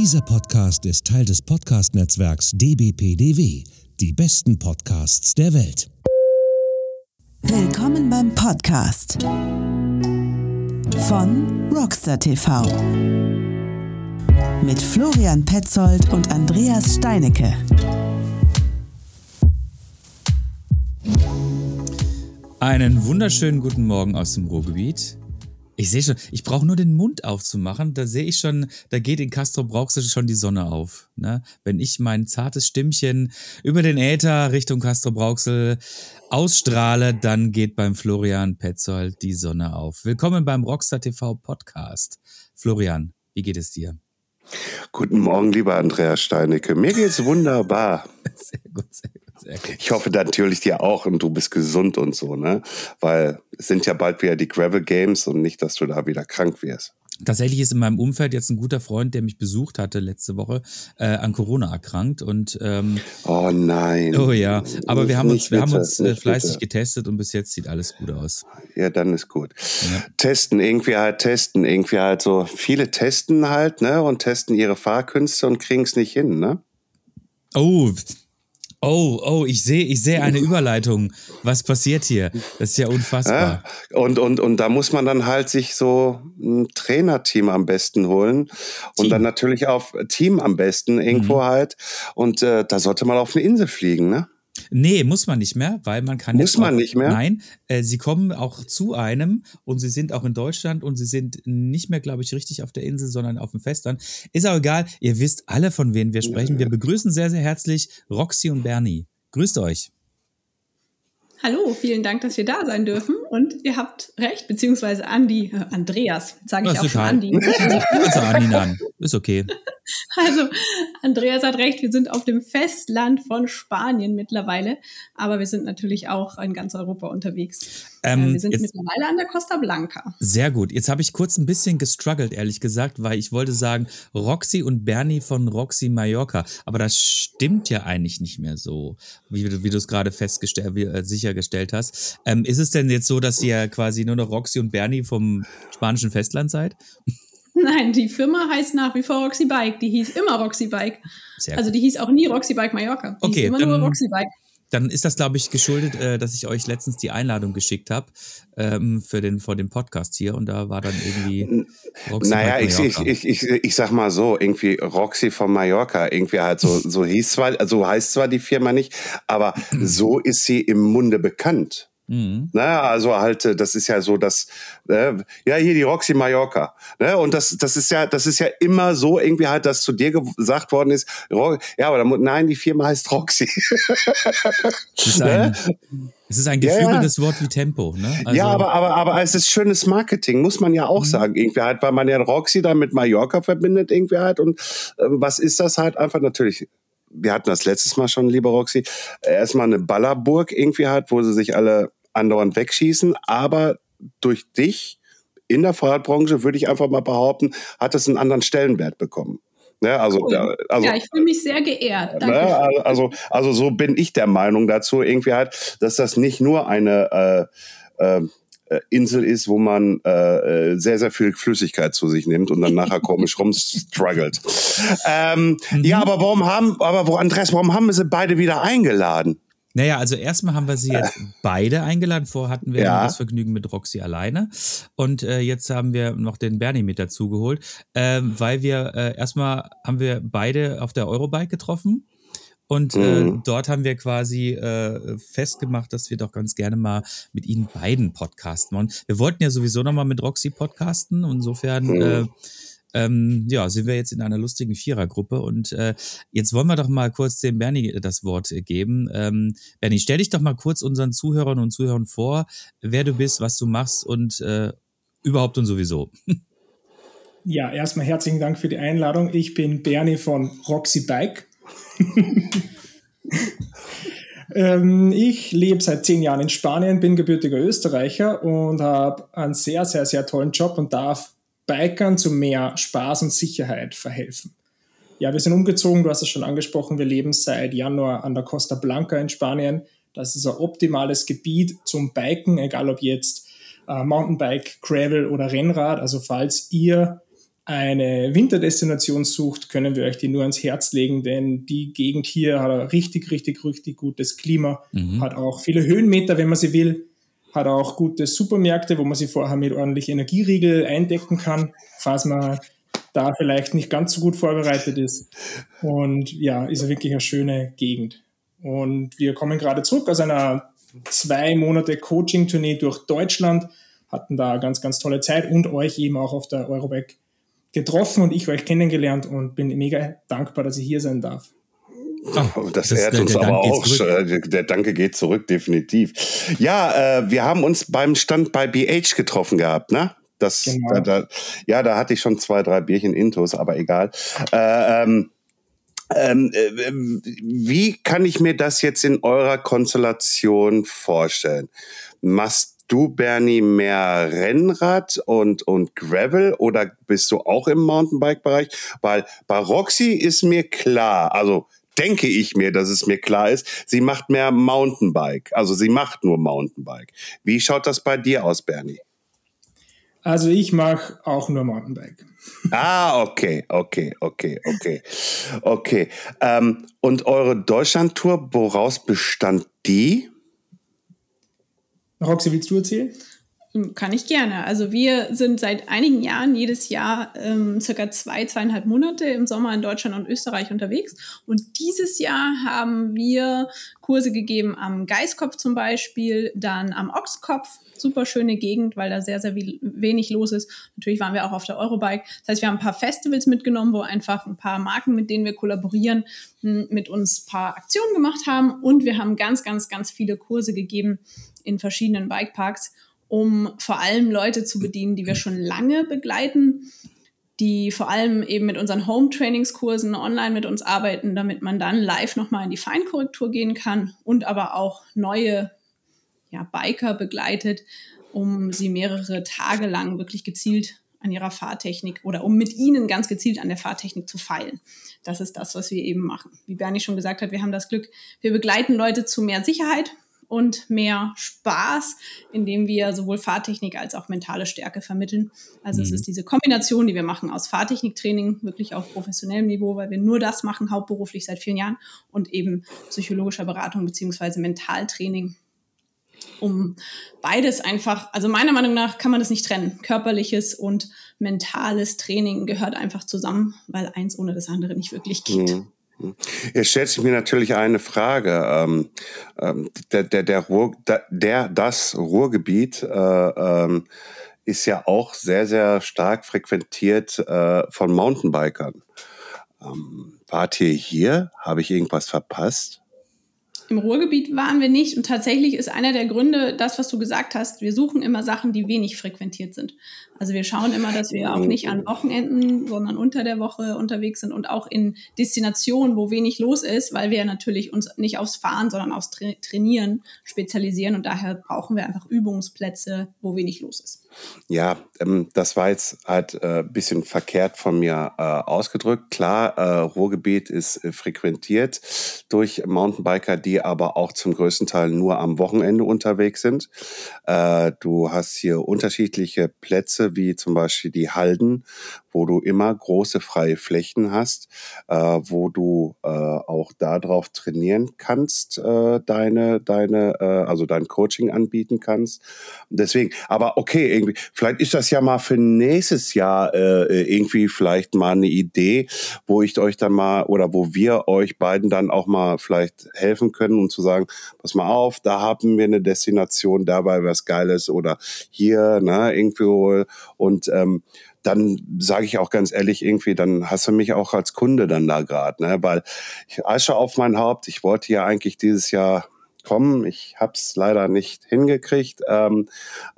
Dieser Podcast ist Teil des Podcast-Netzwerks dbpdw, die besten Podcasts der Welt. Willkommen beim Podcast von Rockstar TV mit Florian Petzold und Andreas Steinecke. Einen wunderschönen guten Morgen aus dem Ruhrgebiet. Ich sehe schon, ich brauche nur den Mund aufzumachen, da sehe ich schon, da geht in Castro Brauxel schon die Sonne auf. Ne? Wenn ich mein zartes Stimmchen über den Äther Richtung Castro Brauxel ausstrahle, dann geht beim Florian Petzold die Sonne auf. Willkommen beim Rockstar TV Podcast. Florian, wie geht es dir? Guten Morgen, lieber Andreas Steinecke. Mir geht's wunderbar. Sehr gut, sehr gut. Ich hoffe natürlich dir auch und du bist gesund und so, ne? Weil es sind ja bald wieder die Gravel Games und nicht, dass du da wieder krank wirst. Tatsächlich ist in meinem Umfeld jetzt ein guter Freund, der mich besucht hatte letzte Woche, äh, an Corona erkrankt und ähm, oh nein. Oh ja, aber Nicht- wir haben uns, wir haben uns äh, fleißig bitte. getestet und bis jetzt sieht alles gut aus. Ja, dann ist gut. Ja. Testen, irgendwie halt testen, irgendwie halt so. Viele testen halt, ne? Und testen ihre Fahrkünste und kriegen es nicht hin, ne? Oh, oh, oh, ich sehe, ich sehe eine Überleitung. Was passiert hier? Das ist ja unfassbar. Ja? Und, und, und da muss man dann halt sich so ein Trainerteam am besten holen. Und Team. dann natürlich auf Team am besten irgendwo Mhm. halt. Und äh, da sollte man auf eine Insel fliegen, ne? Nee, muss man nicht mehr, weil man kann Muss jetzt man auch, nicht mehr? Nein, äh, sie kommen auch zu einem und sie sind auch in Deutschland und sie sind nicht mehr, glaube ich, richtig auf der Insel, sondern auf dem Festland. Ist auch egal, ihr wisst alle, von wem wir sprechen. Wir begrüßen sehr, sehr herzlich Roxy und Bernie. Grüßt euch. Hallo, vielen Dank, dass wir da sein dürfen. Und ihr habt recht, beziehungsweise Andi, äh, Andreas, sage ich auch schon. Andi. Also Anin an. Ist okay. Also, Andreas hat recht, wir sind auf dem Festland von Spanien mittlerweile, aber wir sind natürlich auch in ganz Europa unterwegs. Ähm, Äh, wir sind mittlerweile an der Costa Blanca. Sehr gut. Jetzt habe ich kurz ein bisschen gestruggelt, ehrlich gesagt, weil ich wollte sagen Roxy und Bernie von Roxy Mallorca. Aber das stimmt ja eigentlich nicht mehr so, wie, du- wie du es gerade festgestellt, wie, äh, sichergestellt hast. Ähm, ist es denn jetzt so, dass ihr quasi nur noch Roxy und Bernie vom spanischen Festland seid? Nein, die Firma heißt nach wie vor Roxy Bike. Die hieß immer Roxy Bike. Sehr Also die hieß auch nie Roxy Bike Mallorca. Die Okay, hieß immer dann- nur Roxy Bike. Dann ist das, glaube ich, geschuldet, äh, dass ich euch letztens die Einladung geschickt habe ähm, für den vor dem Podcast hier und da war dann irgendwie Roxy Naja, Bike ich, ich, Mallorca. ich, ich, ich sag mal so, irgendwie Roxy von Mallorca, irgendwie halt so, so hieß zwar, so heißt zwar die Firma nicht, aber so ist sie im Munde bekannt. Mhm. Na, also halt, äh, das ist ja so, dass, äh, ja, hier die Roxy Mallorca. Ne? Und das, das ist ja, das ist ja immer so irgendwie halt, dass zu dir gesagt worden ist, Ro ja, aber da, mu- nein, die Firma heißt Roxy. Es ist ein, es ist ein Ja, ja. geflügeltes Wort wie Tempo. Ne? Also, ja, aber, aber, aber es ist schönes Marketing, muss man ja auch sagen. Irgendwie halt, weil man ja Roxy dann mit Mallorca verbindet, irgendwie halt. Und äh, was ist das halt einfach natürlich? Wir hatten das letztes Mal schon, liebe Roxy, erstmal eine Ballerburg irgendwie halt, wo sie sich alle andauernd wegschießen. Aber durch dich in der Fahrradbranche, würde ich einfach mal behaupten, hat es einen anderen Stellenwert bekommen. Ne, also, Cool. also ja, ich fühle mich sehr geehrt. Danke. Ne? Also, also so bin ich der Meinung dazu, irgendwie halt, dass das nicht nur eine äh, äh, Insel ist, wo man äh, äh, sehr, sehr viel Flüssigkeit zu sich nimmt und dann nachher komisch rumstruggelt. Ähm, Ja, aber warum haben, aber wo, Andreas, warum haben wir sie beide wieder eingeladen? Naja, also erstmal haben wir sie jetzt beide eingeladen. Vorher hatten wir Ja. das Vergnügen mit Roxy alleine. Und äh, jetzt haben wir noch den Bernie mit dazu geholt, ähm, weil wir äh, erstmal haben wir beide auf der Eurobike getroffen. Und äh, Mhm. dort haben wir quasi äh, festgemacht, dass wir doch ganz gerne mal mit ihnen beiden podcasten wollen. Wir wollten ja sowieso noch mal mit Roxy podcasten. Insofern Mhm. Äh, ähm, ja, sind wir jetzt in einer lustigen Vierergruppe und äh, jetzt wollen wir doch mal kurz dem Bernie das Wort äh, geben. Ähm, Bernie, stell dich doch mal kurz unseren Zuhörern und Zuhörern vor, wer du bist, was du machst und äh, überhaupt und sowieso. Ja, erstmal herzlichen Dank für die Einladung. Ich bin Bernie von Roxy Bike. ähm, ich lebe seit zehn Jahren in Spanien, bin gebürtiger Österreicher und habe einen sehr, sehr, sehr tollen Job und darf Bikern zu mehr Spaß und Sicherheit verhelfen. Ja, wir sind umgezogen, du hast es schon angesprochen, wir leben seit Januar an der Costa Blanca in Spanien. Das ist ein optimales Gebiet zum Biken, egal ob jetzt äh, Mountainbike, Gravel oder Rennrad. Also falls ihr eine Winterdestination sucht, können wir euch die nur ans Herz legen, denn die Gegend hier hat ein richtig, richtig, richtig gutes Klima, mhm. hat auch viele Höhenmeter, wenn man sie will, hat auch gute Supermärkte, wo man sie vorher mit ordentlich Energieriegel eindecken kann, falls man da vielleicht nicht ganz so gut vorbereitet ist. Und ja, ist wirklich eine schöne Gegend. Und wir kommen gerade zurück aus einer zwei Monate Coaching-Tournee durch Deutschland, hatten da ganz, ganz tolle Zeit und euch eben auch auf der Eurobike getroffen und ich euch kennengelernt und bin mega dankbar, dass ich hier sein darf. Oh, das, das ehrt uns aber Dank auch. Der Danke geht zurück, definitiv. Ja, äh, wir haben uns beim Stand bei BH getroffen gehabt, ne? Das, genau. da, da, ja, da hatte ich schon zwei, drei Bierchen Intos, aber egal. Äh, ähm, ähm, äh, wie kann ich mir das jetzt in eurer Konstellation vorstellen? Machst du, Bernie, mehr Rennrad und, und Gravel oder bist du auch im Mountainbike-Bereich? Weil bei Roxy ist mir klar, also denke ich mir, dass es mir klar ist, sie macht mehr Mountainbike. Also sie macht nur Mountainbike. Wie schaut das bei dir aus, Bernie? Also ich mache auch nur Mountainbike. Ah, okay, okay, okay, okay, okay. Ähm, und eure Deutschlandtour, woraus bestand die? Roxy, willst du erzählen? Kann ich gerne. Also wir sind seit einigen Jahren jedes Jahr ähm, circa zwei, zweieinhalb Monate im Sommer in Deutschland und Österreich unterwegs. Und dieses Jahr haben wir Kurse gegeben am Geiskopf zum Beispiel, dann am Ochskopf. Super schöne Gegend, weil da sehr, sehr wenig los ist. Natürlich waren wir auch auf der Eurobike. Das heißt, wir haben ein paar Festivals mitgenommen, wo einfach ein paar Marken, mit denen wir kollaborieren, hm, mit uns ein paar Aktionen gemacht haben. Und wir haben ganz, ganz, ganz viele Kurse gegeben in verschiedenen Bikeparks um vor allem Leute zu bedienen, die wir schon lange begleiten, die vor allem eben mit unseren Home-Trainingskursen online mit uns arbeiten, damit man dann live nochmal in die Feinkorrektur gehen kann und aber auch neue ja, Biker begleitet, um sie mehrere Tage lang wirklich gezielt an ihrer Fahrtechnik oder um mit ihnen ganz gezielt an der Fahrtechnik zu feilen. Das ist das, was wir eben machen. Wie Bernie schon gesagt hat, wir haben das Glück, wir begleiten Leute zu mehr Sicherheit, und mehr Spaß, indem wir sowohl Fahrtechnik als auch mentale Stärke vermitteln. Also mhm. es ist diese Kombination, die wir machen aus Fahrtechniktraining, wirklich auf professionellem Niveau, weil wir nur das machen, hauptberuflich seit vielen Jahren, und eben psychologischer Beratung beziehungsweise Mentaltraining um beides einfach, also meiner Meinung nach kann man das nicht trennen. Körperliches und mentales Training gehört einfach zusammen, weil eins ohne das andere nicht wirklich geht. Mhm. Jetzt stellt sich mir natürlich eine Frage. Ähm, ähm, der, der, der, Ruhr, der, das Ruhrgebiet äh, ähm, ist ja auch sehr, sehr stark frequentiert äh, von Mountainbikern. Ähm, wart ihr hier? Habe ich irgendwas verpasst? Im Ruhrgebiet waren wir nicht und tatsächlich ist einer der Gründe das, was du gesagt hast. Wir suchen immer Sachen, die wenig frequentiert sind. Also wir schauen immer, dass wir auch nicht an Wochenenden, sondern unter der Woche unterwegs sind und auch in Destinationen, wo wenig los ist, weil wir natürlich uns nicht aufs Fahren, sondern aufs Tra Trainieren spezialisieren und daher brauchen wir einfach Übungsplätze, wo wenig los ist. Ja, ähm, das war jetzt halt ein äh, bisschen verkehrt von mir äh, ausgedrückt. Klar, äh, Ruhrgebiet ist äh, frequentiert durch Mountainbiker, die aber auch zum größten Teil nur am Wochenende unterwegs sind. Äh, du hast hier unterschiedliche Plätze wie zum Beispiel die Halden, wo du immer große freie Flächen hast, äh, wo du äh, auch darauf trainieren kannst, äh, deine, deine, äh, also dein Coaching anbieten kannst. Deswegen, aber okay, irgendwie, vielleicht ist das ja mal für nächstes Jahr äh, irgendwie vielleicht mal eine Idee, wo ich euch dann mal oder wo wir euch beiden dann auch mal vielleicht helfen können und zu sagen, pass mal auf, da haben wir eine Destination, dabei was Geiles oder hier, ne, irgendwie und ähm, dann sage ich auch ganz ehrlich, irgendwie, dann hast du mich auch als Kunde dann da gerade, ne? Weil ich Asche auf mein Haupt, ich wollte ja eigentlich dieses Jahr kommen, ich habe es leider nicht hingekriegt. Ähm,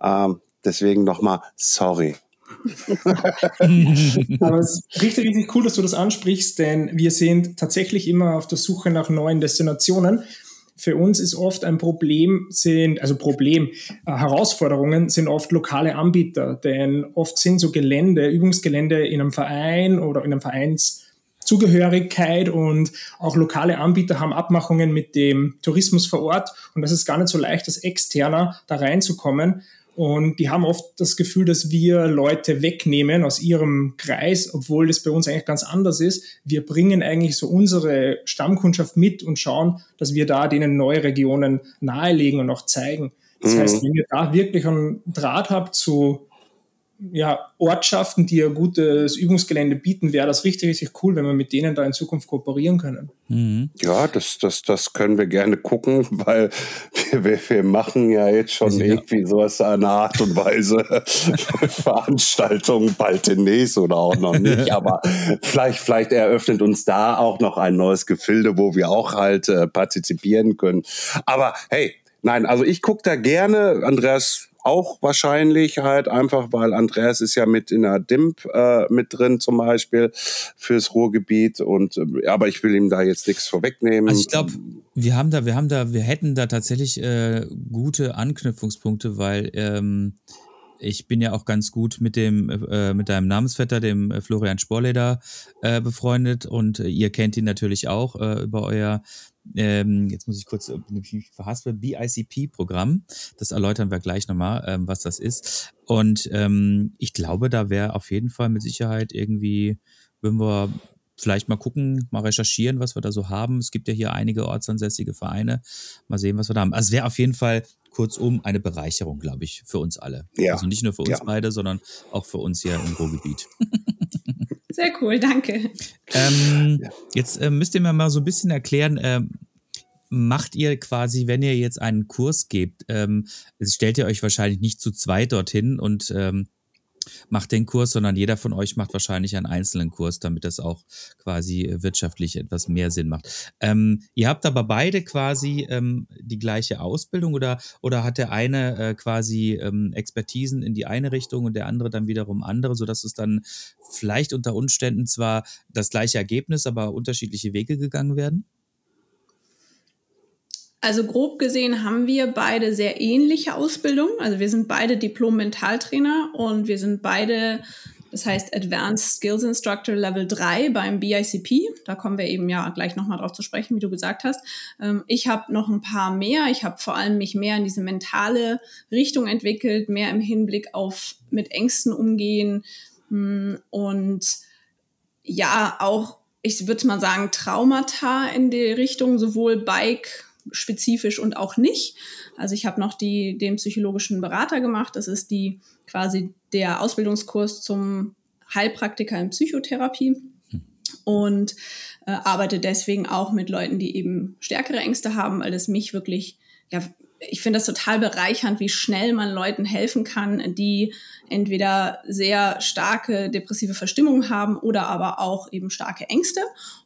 ähm, deswegen nochmal sorry. Aber es ist richtig, richtig cool, dass du das ansprichst, denn wir sind tatsächlich immer auf der Suche nach neuen Destinationen für uns ist oft ein Problem, sind, also Problem, äh, Herausforderungen sind oft lokale Anbieter, denn oft sind so Gelände, Übungsgelände in einem Verein oder in einem Vereinszugehörigkeit und auch lokale Anbieter haben Abmachungen mit dem Tourismus vor Ort und das ist gar nicht so leicht, als Externer da reinzukommen. Und die haben oft das Gefühl, dass wir Leute wegnehmen aus ihrem Kreis, obwohl das bei uns eigentlich ganz anders ist. Wir bringen eigentlich so unsere Stammkundschaft mit und schauen, dass wir da denen neue Regionen nahelegen und auch zeigen. Das mhm. heißt, wenn ihr da wirklich einen Draht habt zu ja, Ortschaften, die ein gutes Übungsgelände bieten, wäre das richtig, richtig cool, wenn wir mit denen da in Zukunft kooperieren können. Mhm. Ja, das, das, das können wir gerne gucken, weil wir, wir machen ja jetzt schon ja. irgendwie sowas eine Art und Weise Veranstaltungen bald demnächst oder auch noch nicht. Aber vielleicht, vielleicht eröffnet uns da auch noch ein neues Gefilde, wo wir auch halt äh, partizipieren können. Aber hey, nein, also ich gucke da gerne, Andreas auch wahrscheinlich halt einfach, weil Andreas ist ja mit in der DIMP äh, mit drin zum Beispiel fürs Ruhrgebiet und äh, aber ich will ihm da jetzt nichts vorwegnehmen. Also ich glaube, wir haben da, wir haben da, wir hätten da tatsächlich äh, gute Anknüpfungspunkte, weil ähm, ich bin ja auch ganz gut mit dem äh, mit deinem Namensvetter, dem äh, Florian Sporleder, äh, befreundet und ihr kennt ihn natürlich auch über euer ähm, jetzt muss ich kurz äh, verhaspeln, BICP-Programm. Das erläutern wir gleich nochmal, ähm, was das ist. Und ähm, ich glaube, da wäre auf jeden Fall mit Sicherheit irgendwie, würden wir vielleicht mal gucken, mal recherchieren, was wir da so haben. Es gibt ja hier einige ortsansässige Vereine. Mal sehen, was wir da haben. Also es wäre auf jeden Fall kurzum eine Bereicherung, glaube ich, für uns alle. Ja. Also nicht nur für uns ja. beide, sondern auch für uns hier im Ruhrgebiet. Sehr cool, danke. Ähm, jetzt äh, müsst ihr mir mal so ein bisschen erklären, äh, macht ihr quasi, wenn ihr jetzt einen Kurs gebt, ähm, stellt ihr euch wahrscheinlich nicht zu zweit dorthin und ähm, macht den Kurs, sondern jeder von euch macht wahrscheinlich einen einzelnen Kurs, damit das auch quasi äh, wirtschaftlich etwas mehr Sinn macht. Ähm, ihr habt aber beide quasi ähm, die gleiche Ausbildung oder, oder hat der eine äh, quasi ähm, Expertisen in die eine Richtung und der andere dann wiederum andere, sodass es dann vielleicht unter Umständen zwar das gleiche Ergebnis, aber unterschiedliche Wege gegangen werden? Also grob gesehen haben wir beide sehr ähnliche Ausbildungen. Also wir sind beide Diplom-Mentaltrainer und wir sind beide, das heißt Advanced Skills Instructor Level 3 beim BICP. Da kommen wir eben ja gleich nochmal drauf zu sprechen, wie du gesagt hast. Ähm, ich habe noch ein paar mehr. Ich habe vor allem mich mehr in diese mentale Richtung entwickelt, mehr im Hinblick auf mit Ängsten umgehen hm, und ja, auch, ich würde mal sagen, Traumata in die Richtung, sowohl Bike, spezifisch und auch nicht. Also ich habe noch die, den psychologischen Berater gemacht. Das ist die quasi der Ausbildungskurs zum Heilpraktiker in Psychotherapie und äh, arbeite deswegen auch mit Leuten, die eben stärkere Ängste haben, weil das mich wirklich, ja, ich finde das total bereichernd, wie schnell man Leuten helfen kann, die entweder sehr starke depressive Verstimmung haben oder aber auch eben starke Ängste.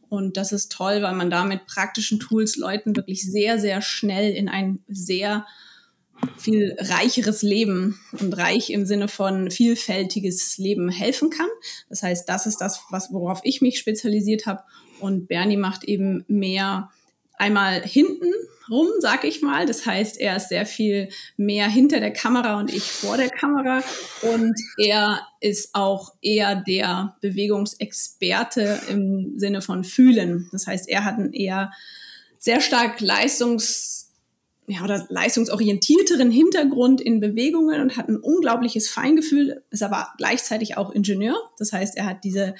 Und das ist toll, weil man da mit praktischen Tools Leuten wirklich sehr, sehr schnell in ein sehr viel reicheres Leben und reich im Sinne von vielfältiges Leben helfen kann. Das heißt, das ist das, was, worauf ich mich spezialisiert habe. Und Bernie macht eben mehr einmal hinten rum, sag ich mal. Das heißt, er ist sehr viel mehr hinter der Kamera und ich vor der Kamera. Und er ist auch eher der Bewegungsexperte im Sinne von fühlen. Das heißt, er hat einen eher sehr stark leistungs ja, oder leistungsorientierteren Hintergrund in Bewegungen und hat ein unglaubliches Feingefühl, ist aber gleichzeitig auch Ingenieur. Das heißt, er hat diese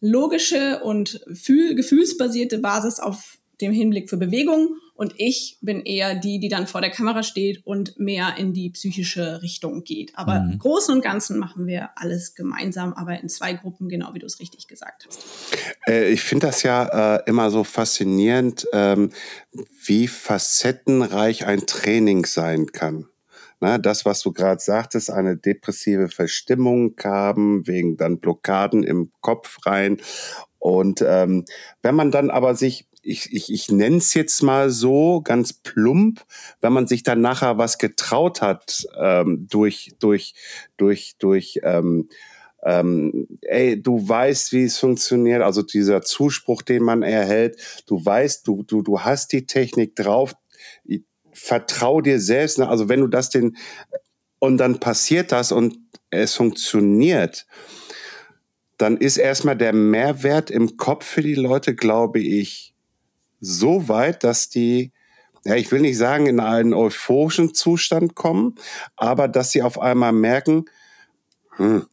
logische und gefühlsbasierte Basis auf dem Hinblick für Bewegung und ich bin eher die, die dann vor der Kamera steht und mehr in die psychische Richtung geht. Aber mhm. im Großen und Ganzen machen wir alles gemeinsam, aber in zwei Gruppen, genau wie du es richtig gesagt hast. Äh, ich finde das ja äh, immer so faszinierend, ähm, wie facettenreich ein Training sein kann. Na, das, was du gerade sagtest, eine depressive Verstimmung haben, wegen dann Blockaden im Kopf rein. Und ähm, wenn man dann aber sich ich, ich, ich nenne es jetzt mal so ganz plump, wenn man sich dann nachher was getraut hat ähm, durch, durch, durch, durch, ähm, ähm, ey, du weißt, wie es funktioniert, also dieser Zuspruch, den man erhält, du weißt, du, du, du hast die Technik drauf, vertrau dir selbst, ne? also wenn du das den, und dann passiert das und es funktioniert, dann ist erstmal der Mehrwert im Kopf für die Leute, glaube ich, so weit, dass die, ja, ich will nicht sagen, in einen euphorischen Zustand kommen, aber dass sie auf einmal merken, hm,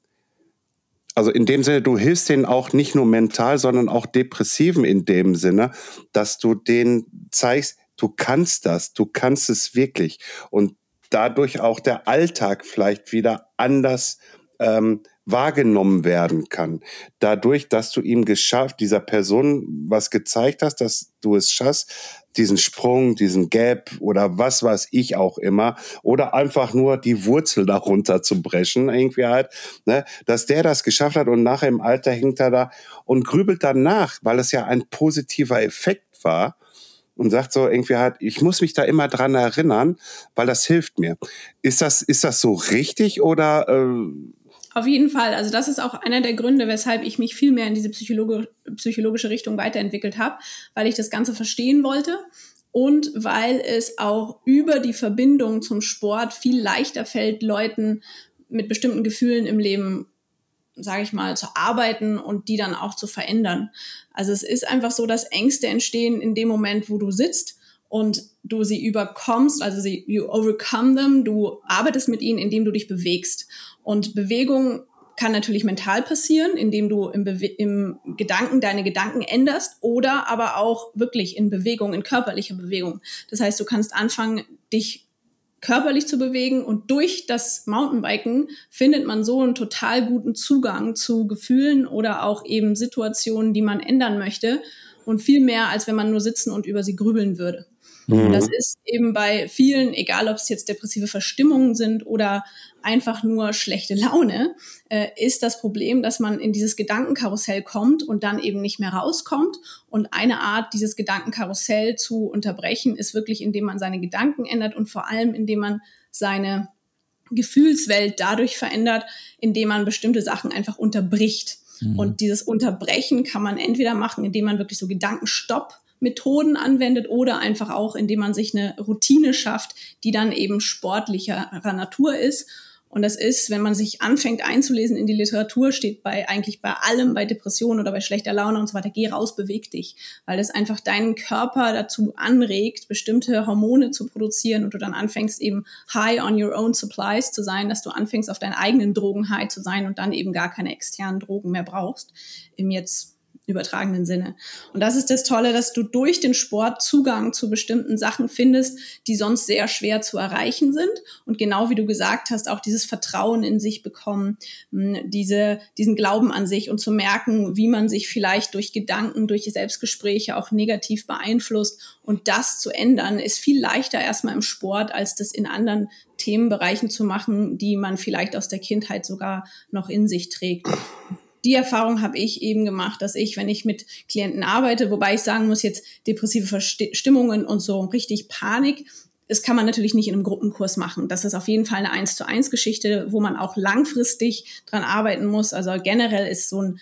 also in dem Sinne, du hilfst denen auch nicht nur mental, sondern auch Depressiven in dem Sinne, dass du denen zeigst, du kannst das, du kannst es wirklich. Und dadurch auch der Alltag vielleicht wieder anders ähm, wahrgenommen werden kann. Dadurch, dass du ihm geschafft, dieser Person was gezeigt hast, dass du es schaffst, diesen Sprung, diesen Gap oder was weiß ich auch immer, oder einfach nur die Wurzel darunter zu brechen, irgendwie halt, ne, dass der das geschafft hat und nachher im Alter hängt er da und grübelt danach, weil es ja ein positiver Effekt war und sagt so irgendwie halt, ich muss mich da immer dran erinnern, weil das hilft mir. Ist das, ist das so richtig oder äh, auf jeden Fall. Also das ist auch einer der Gründe, weshalb ich mich viel mehr in diese Psychologi psychologische Richtung weiterentwickelt habe, weil ich das Ganze verstehen wollte und weil es auch über die Verbindung zum Sport viel leichter fällt, Leuten mit bestimmten Gefühlen im Leben, sage ich mal, zu arbeiten und die dann auch zu verändern. Also es ist einfach so, dass Ängste entstehen in dem Moment, wo du sitzt und du sie überkommst, also sie, you overcome them, du arbeitest mit ihnen, indem du dich bewegst. Und Bewegung kann natürlich mental passieren, indem du im, Bewe im Gedanken deine Gedanken änderst oder aber auch wirklich in Bewegung, in körperlicher Bewegung. Das heißt, du kannst anfangen, dich körperlich zu bewegen und durch das Mountainbiken findet man so einen total guten Zugang zu Gefühlen oder auch eben Situationen, die man ändern möchte und viel mehr, als wenn man nur sitzen und über sie grübeln würde. Mhm. Das ist eben bei vielen, egal ob es jetzt depressive Verstimmungen sind oder einfach nur schlechte Laune, äh, ist das Problem, dass man in dieses Gedankenkarussell kommt und dann eben nicht mehr rauskommt. Und eine Art, dieses Gedankenkarussell zu unterbrechen, ist wirklich, indem man seine Gedanken ändert und vor allem, indem man seine Gefühlswelt dadurch verändert, indem man bestimmte Sachen einfach unterbricht. Mhm. Und dieses Unterbrechen kann man entweder machen, indem man wirklich so Gedankenstopp Methoden anwendet oder einfach auch, indem man sich eine Routine schafft, die dann eben sportlicherer Natur ist. Und das ist, wenn man sich anfängt einzulesen in die Literatur, steht bei eigentlich bei allem, bei Depressionen oder bei schlechter Laune und so weiter, geh raus, beweg dich, weil das einfach deinen Körper dazu anregt, bestimmte Hormone zu produzieren und du dann anfängst eben high on your own supplies zu sein, dass du anfängst auf deinen eigenen Drogen high zu sein und dann eben gar keine externen Drogen mehr brauchst. Im jetzt übertragenen Sinne. Und das ist das Tolle, dass du durch den Sport Zugang zu bestimmten Sachen findest, die sonst sehr schwer zu erreichen sind. Und genau wie du gesagt hast, auch dieses Vertrauen in sich bekommen, hm, diese, diesen Glauben an sich und zu merken, wie man sich vielleicht durch Gedanken, durch Selbstgespräche auch negativ beeinflusst. Und das zu ändern, ist viel leichter erstmal im Sport, als das in anderen Themenbereichen zu machen, die man vielleicht aus der Kindheit sogar noch in sich trägt die Erfahrung habe ich eben gemacht, dass ich, wenn ich mit Klienten arbeite, wobei ich sagen muss, jetzt depressive Verstimmungen und so richtig Panik, das kann man natürlich nicht in einem Gruppenkurs machen. Das ist auf jeden Fall eine eins zu eins Geschichte, wo man auch langfristig dran arbeiten muss. Also generell ist so ein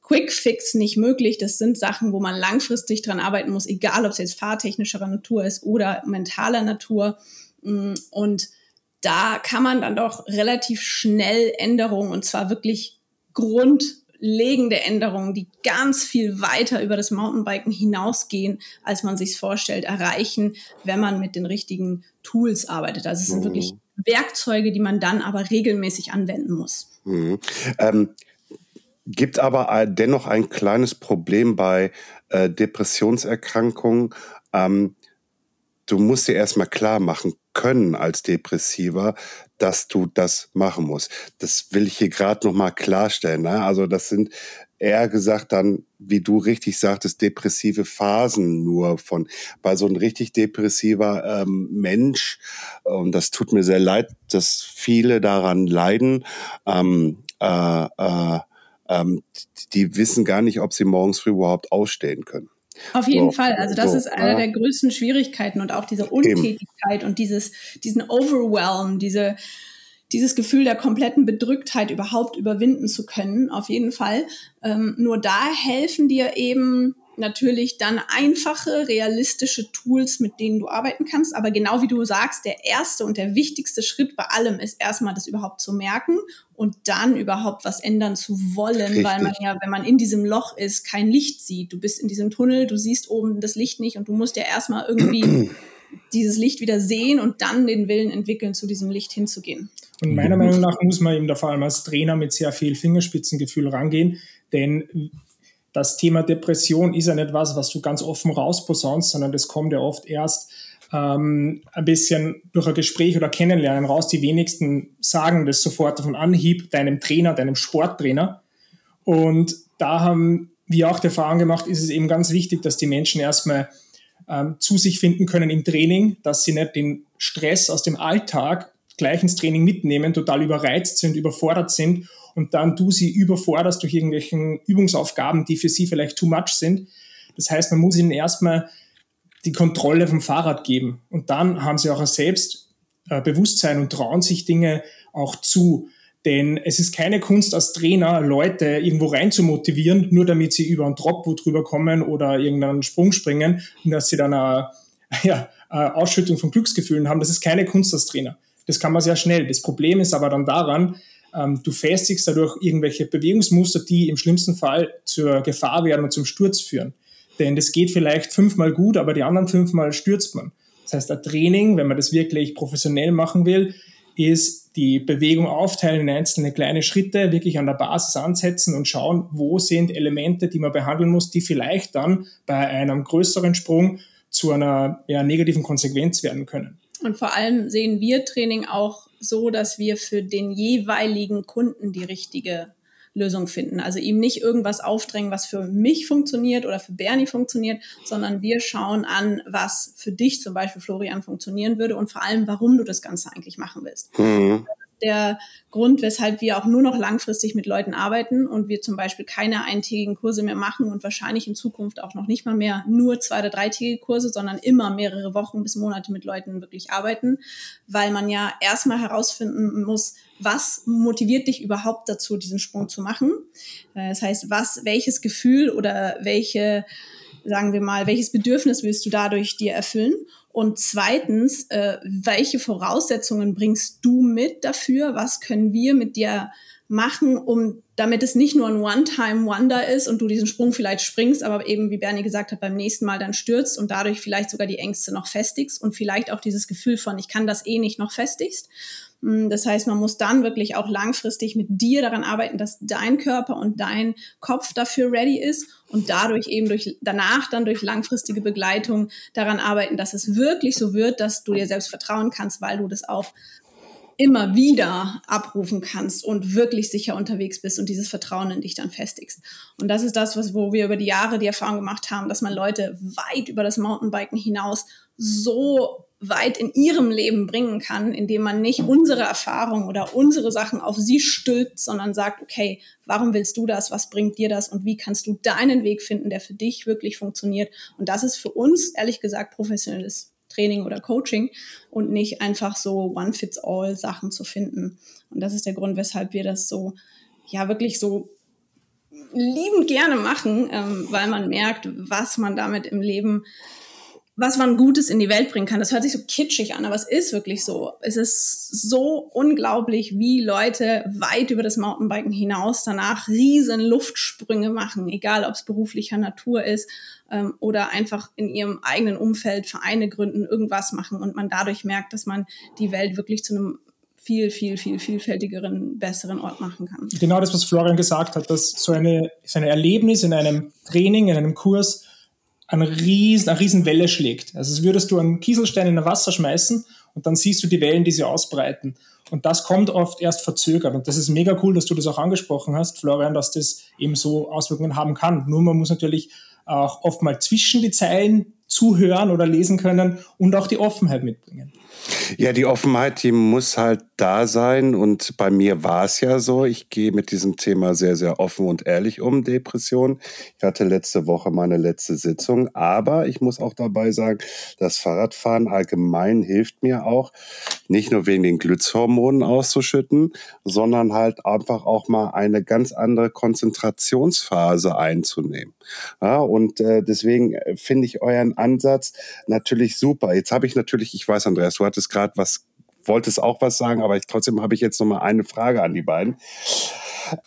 Quick Fix nicht möglich. Das sind Sachen, wo man langfristig dran arbeiten muss, egal ob es jetzt fahrtechnischer Natur ist oder mentaler Natur. Und da kann man dann doch relativ schnell Änderungen und zwar wirklich grundlegende Änderungen, die ganz viel weiter über das Mountainbiken hinausgehen, als man sich vorstellt, erreichen, wenn man mit den richtigen Tools arbeitet. Also es sind mhm. wirklich Werkzeuge, die man dann aber regelmäßig anwenden muss. Mhm. Ähm, gibt aber dennoch ein kleines Problem bei äh, Depressionserkrankungen. Ähm, du musst dir erstmal klar machen können als Depressiver, dass du das machen musst. Das will ich hier gerade noch mal klarstellen. Ne? Also das sind eher gesagt dann, wie du richtig sagtest, depressive Phasen nur von. Bei so ein richtig depressiver ähm, Mensch, und das tut mir sehr leid, dass viele daran leiden, ähm, äh, äh, ähm, die wissen gar nicht, ob sie morgens früh überhaupt ausstehen können. Auf jeden so, Fall. Also das so, ist eine der größten Schwierigkeiten und auch diese Untätigkeit eben. und dieses, diesen Overwhelm, diese, dieses Gefühl der kompletten Bedrücktheit überhaupt überwinden zu können. Auf jeden Fall. Ähm, nur da helfen dir eben natürlich dann einfache, realistische Tools, mit denen du arbeiten kannst. Aber genau wie du sagst, der erste und der wichtigste Schritt bei allem ist erstmal das überhaupt zu merken und dann überhaupt was ändern zu wollen, Richtig. weil man ja, wenn man in diesem Loch ist, kein Licht sieht. Du bist in diesem Tunnel, du siehst oben das Licht nicht und du musst ja erstmal irgendwie dieses Licht wieder sehen und dann den Willen entwickeln, zu diesem Licht hinzugehen. Und meiner Meinung nach muss man eben da vor allem als Trainer mit sehr viel Fingerspitzengefühl rangehen, denn das Thema Depression ist ja nicht was, was du ganz offen rausposaunst, sondern das kommt ja oft erst ähm, ein bisschen durch ein Gespräch oder Kennenlernen raus. Die wenigsten sagen das sofort auf Anhieb deinem Trainer, deinem Sporttrainer. Und da haben wir auch die Erfahrung gemacht, ist es eben ganz wichtig, dass die Menschen erstmal ähm, zu sich finden können im Training, dass sie nicht den Stress aus dem Alltag gleich ins Training mitnehmen, total überreizt sind, überfordert sind und dann du sie überforderst durch irgendwelche Übungsaufgaben, die für sie vielleicht too much sind. Das heißt, man muss ihnen erstmal die Kontrolle vom Fahrrad geben und dann haben sie auch ein Selbstbewusstsein und trauen sich Dinge auch zu. Denn es ist keine Kunst als Trainer, Leute irgendwo rein zu motivieren, nur damit sie über einen Drop drüber kommen oder irgendeinen Sprung springen und dass sie dann eine, ja, eine Ausschüttung von Glücksgefühlen haben. Das ist keine Kunst als Trainer. Das kann man sehr schnell. Das Problem ist aber dann daran, ähm, du festigst dadurch irgendwelche Bewegungsmuster, die im schlimmsten Fall zur Gefahr werden und zum Sturz führen. Denn das geht vielleicht fünfmal gut, aber die anderen fünfmal stürzt man. Das heißt, ein Training, wenn man das wirklich professionell machen will, ist die Bewegung aufteilen in einzelne kleine Schritte, wirklich an der Basis ansetzen und schauen, wo sind Elemente, die man behandeln muss, die vielleicht dann bei einem größeren Sprung zu einer negativen Konsequenz werden können. Und vor allem sehen wir Training auch so, dass wir für den jeweiligen Kunden die richtige Lösung finden. Also ihm nicht irgendwas aufdrängen, was für mich funktioniert oder für Bernie funktioniert, sondern wir schauen an, was für dich zum Beispiel, Florian, funktionieren würde und vor allem, warum du das Ganze eigentlich machen willst. Mhm der Grund, weshalb wir auch nur noch langfristig mit Leuten arbeiten und wir zum Beispiel keine eintägigen Kurse mehr machen und wahrscheinlich in Zukunft auch noch nicht mal mehr nur zwei- oder dreitägige Kurse, sondern immer mehrere Wochen bis Monate mit Leuten wirklich arbeiten, weil man ja erstmal herausfinden muss, was motiviert dich überhaupt dazu, diesen Sprung zu machen. Äh, das heißt, was, welches Gefühl oder welche, sagen wir mal, welches Bedürfnis willst du dadurch dir erfüllen? Und zweitens, äh, welche Voraussetzungen bringst du mit dafür? Was können wir mit dir machen, um damit es nicht nur ein One-Time-Wonder ist und du diesen Sprung vielleicht springst, aber eben, wie Bernie gesagt hat, beim nächsten Mal dann stürzt und dadurch vielleicht sogar die Ängste noch festigst und vielleicht auch dieses Gefühl von, ich kann das eh nicht noch festigst. Mm, das heißt, man muss dann wirklich auch langfristig mit dir daran arbeiten, dass dein Körper und dein Kopf dafür ready ist und dadurch eben durch, danach dann durch langfristige Begleitung daran arbeiten, dass es wirklich so wird, dass du dir selbst vertrauen kannst, weil du das auch immer wieder abrufen kannst und wirklich sicher unterwegs bist und dieses Vertrauen in dich dann festigst. Und das ist das, was, wo wir über die Jahre die Erfahrung gemacht haben, dass man Leute weit über das Mountainbiken hinaus so weit in ihrem Leben bringen kann, indem man nicht unsere Erfahrungen oder unsere Sachen auf sie stülpt, sondern sagt, okay, warum willst du das? Was bringt dir das? Und wie kannst du deinen Weg finden, der für dich wirklich funktioniert? Und das ist für uns, ehrlich gesagt, professionelles Training oder Coaching und nicht einfach so One-Fits-All-Sachen zu finden. Und das ist der Grund, weshalb wir das so, ja, wirklich so liebend gerne machen, ähm, weil man merkt, was man damit im Leben was man Gutes in die Welt bringen kann. Das hört sich so kitschig an, aber es ist wirklich so. Es ist so unglaublich, wie Leute weit über das Mountainbiken hinaus danach riesen Luftsprünge machen, egal ob es beruflicher Natur ist ähm, oder einfach in ihrem eigenen Umfeld Vereine gründen, irgendwas machen und man dadurch merkt, dass man die Welt wirklich zu einem viel, viel, viel vielfältigeren, besseren Ort machen kann. Genau das, was Florian gesagt hat, dass so eine, so ein Erlebnis in einem Training, in einem Kurs eine riesen, eine riesen Welle schlägt. Also als würdest du einen Kieselstein in ein Wasser schmeißen und dann siehst du die Wellen, die sie ausbreiten. Und das kommt oft erst verzögert. Und das ist mega cool, dass du das auch angesprochen hast, Florian, dass das eben so Auswirkungen haben kann. Nur man muss natürlich auch oft mal zwischen die Zeilen zuhören oder lesen können und auch die Offenheit mitbringen. Ja, die Offenheit, die muss halt da sein. Und bei mir war es ja so, ich gehe mit diesem Thema sehr, sehr offen und ehrlich um, Depression. Ich hatte letzte Woche meine letzte Sitzung, aber ich muss auch dabei sagen, das Fahrradfahren allgemein hilft mir auch, nicht nur wegen den Glückshormonen auszuschütten, sondern halt einfach auch mal eine ganz andere Konzentrationsphase einzunehmen. Ja, und äh, deswegen äh, finde ich euren Ansatz natürlich super. Jetzt habe ich natürlich, ich weiß, Andreas, du hattest gerade was, wolltest auch was sagen, aber ich, trotzdem habe ich jetzt noch mal eine Frage an die beiden.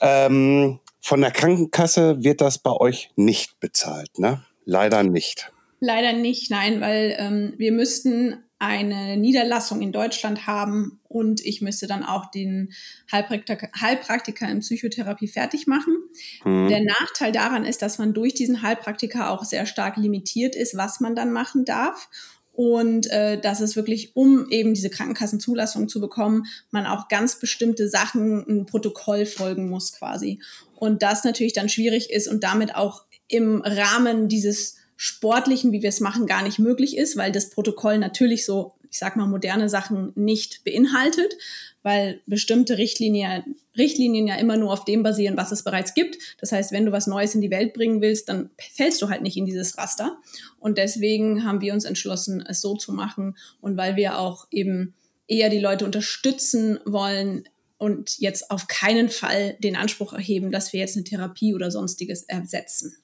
Ähm, von der Krankenkasse wird das bei euch nicht bezahlt, ne? Leider nicht. Leider nicht, nein, weil ähm, wir müssten eine Niederlassung in Deutschland haben und ich müsste dann auch den Heilpraktiker, Heilpraktiker in Psychotherapie fertig machen. Mhm. Der Nachteil daran ist, dass man durch diesen Heilpraktiker auch sehr stark limitiert ist, was man dann machen darf. Und äh, dass es wirklich, um eben diese Krankenkassenzulassung zu bekommen, man auch ganz bestimmte Sachen, ein Protokoll folgen muss quasi. Und das natürlich dann schwierig ist und damit auch im Rahmen dieses sportlichen, wie wir es machen, gar nicht möglich ist, weil das Protokoll natürlich so, ich sag mal, moderne Sachen nicht beinhaltet, weil bestimmte Richtlinien, Richtlinien ja immer nur auf dem basieren, was es bereits gibt. Das heißt, wenn du was Neues in die Welt bringen willst, dann fällst du halt nicht in dieses Raster. Und deswegen haben wir uns entschlossen, es so zu machen. Und weil wir auch eben eher die Leute unterstützen wollen, und jetzt auf keinen Fall den Anspruch erheben, dass wir jetzt eine Therapie oder sonstiges ersetzen.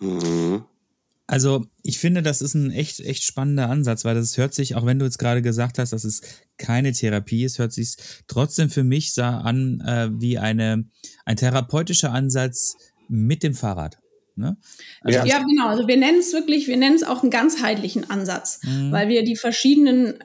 Mhm. Also ich finde, das ist ein echt, echt spannender Ansatz, weil das hört sich, auch wenn du jetzt gerade gesagt hast, dass es keine Therapie ist, hört sich trotzdem für mich so an äh, wie eine, ein therapeutischer Ansatz mit dem Fahrrad. Ne? Also ja. ja, genau. Also wir nennen es wirklich, wir nennen es auch einen ganzheitlichen Ansatz, mhm. weil wir die verschiedenen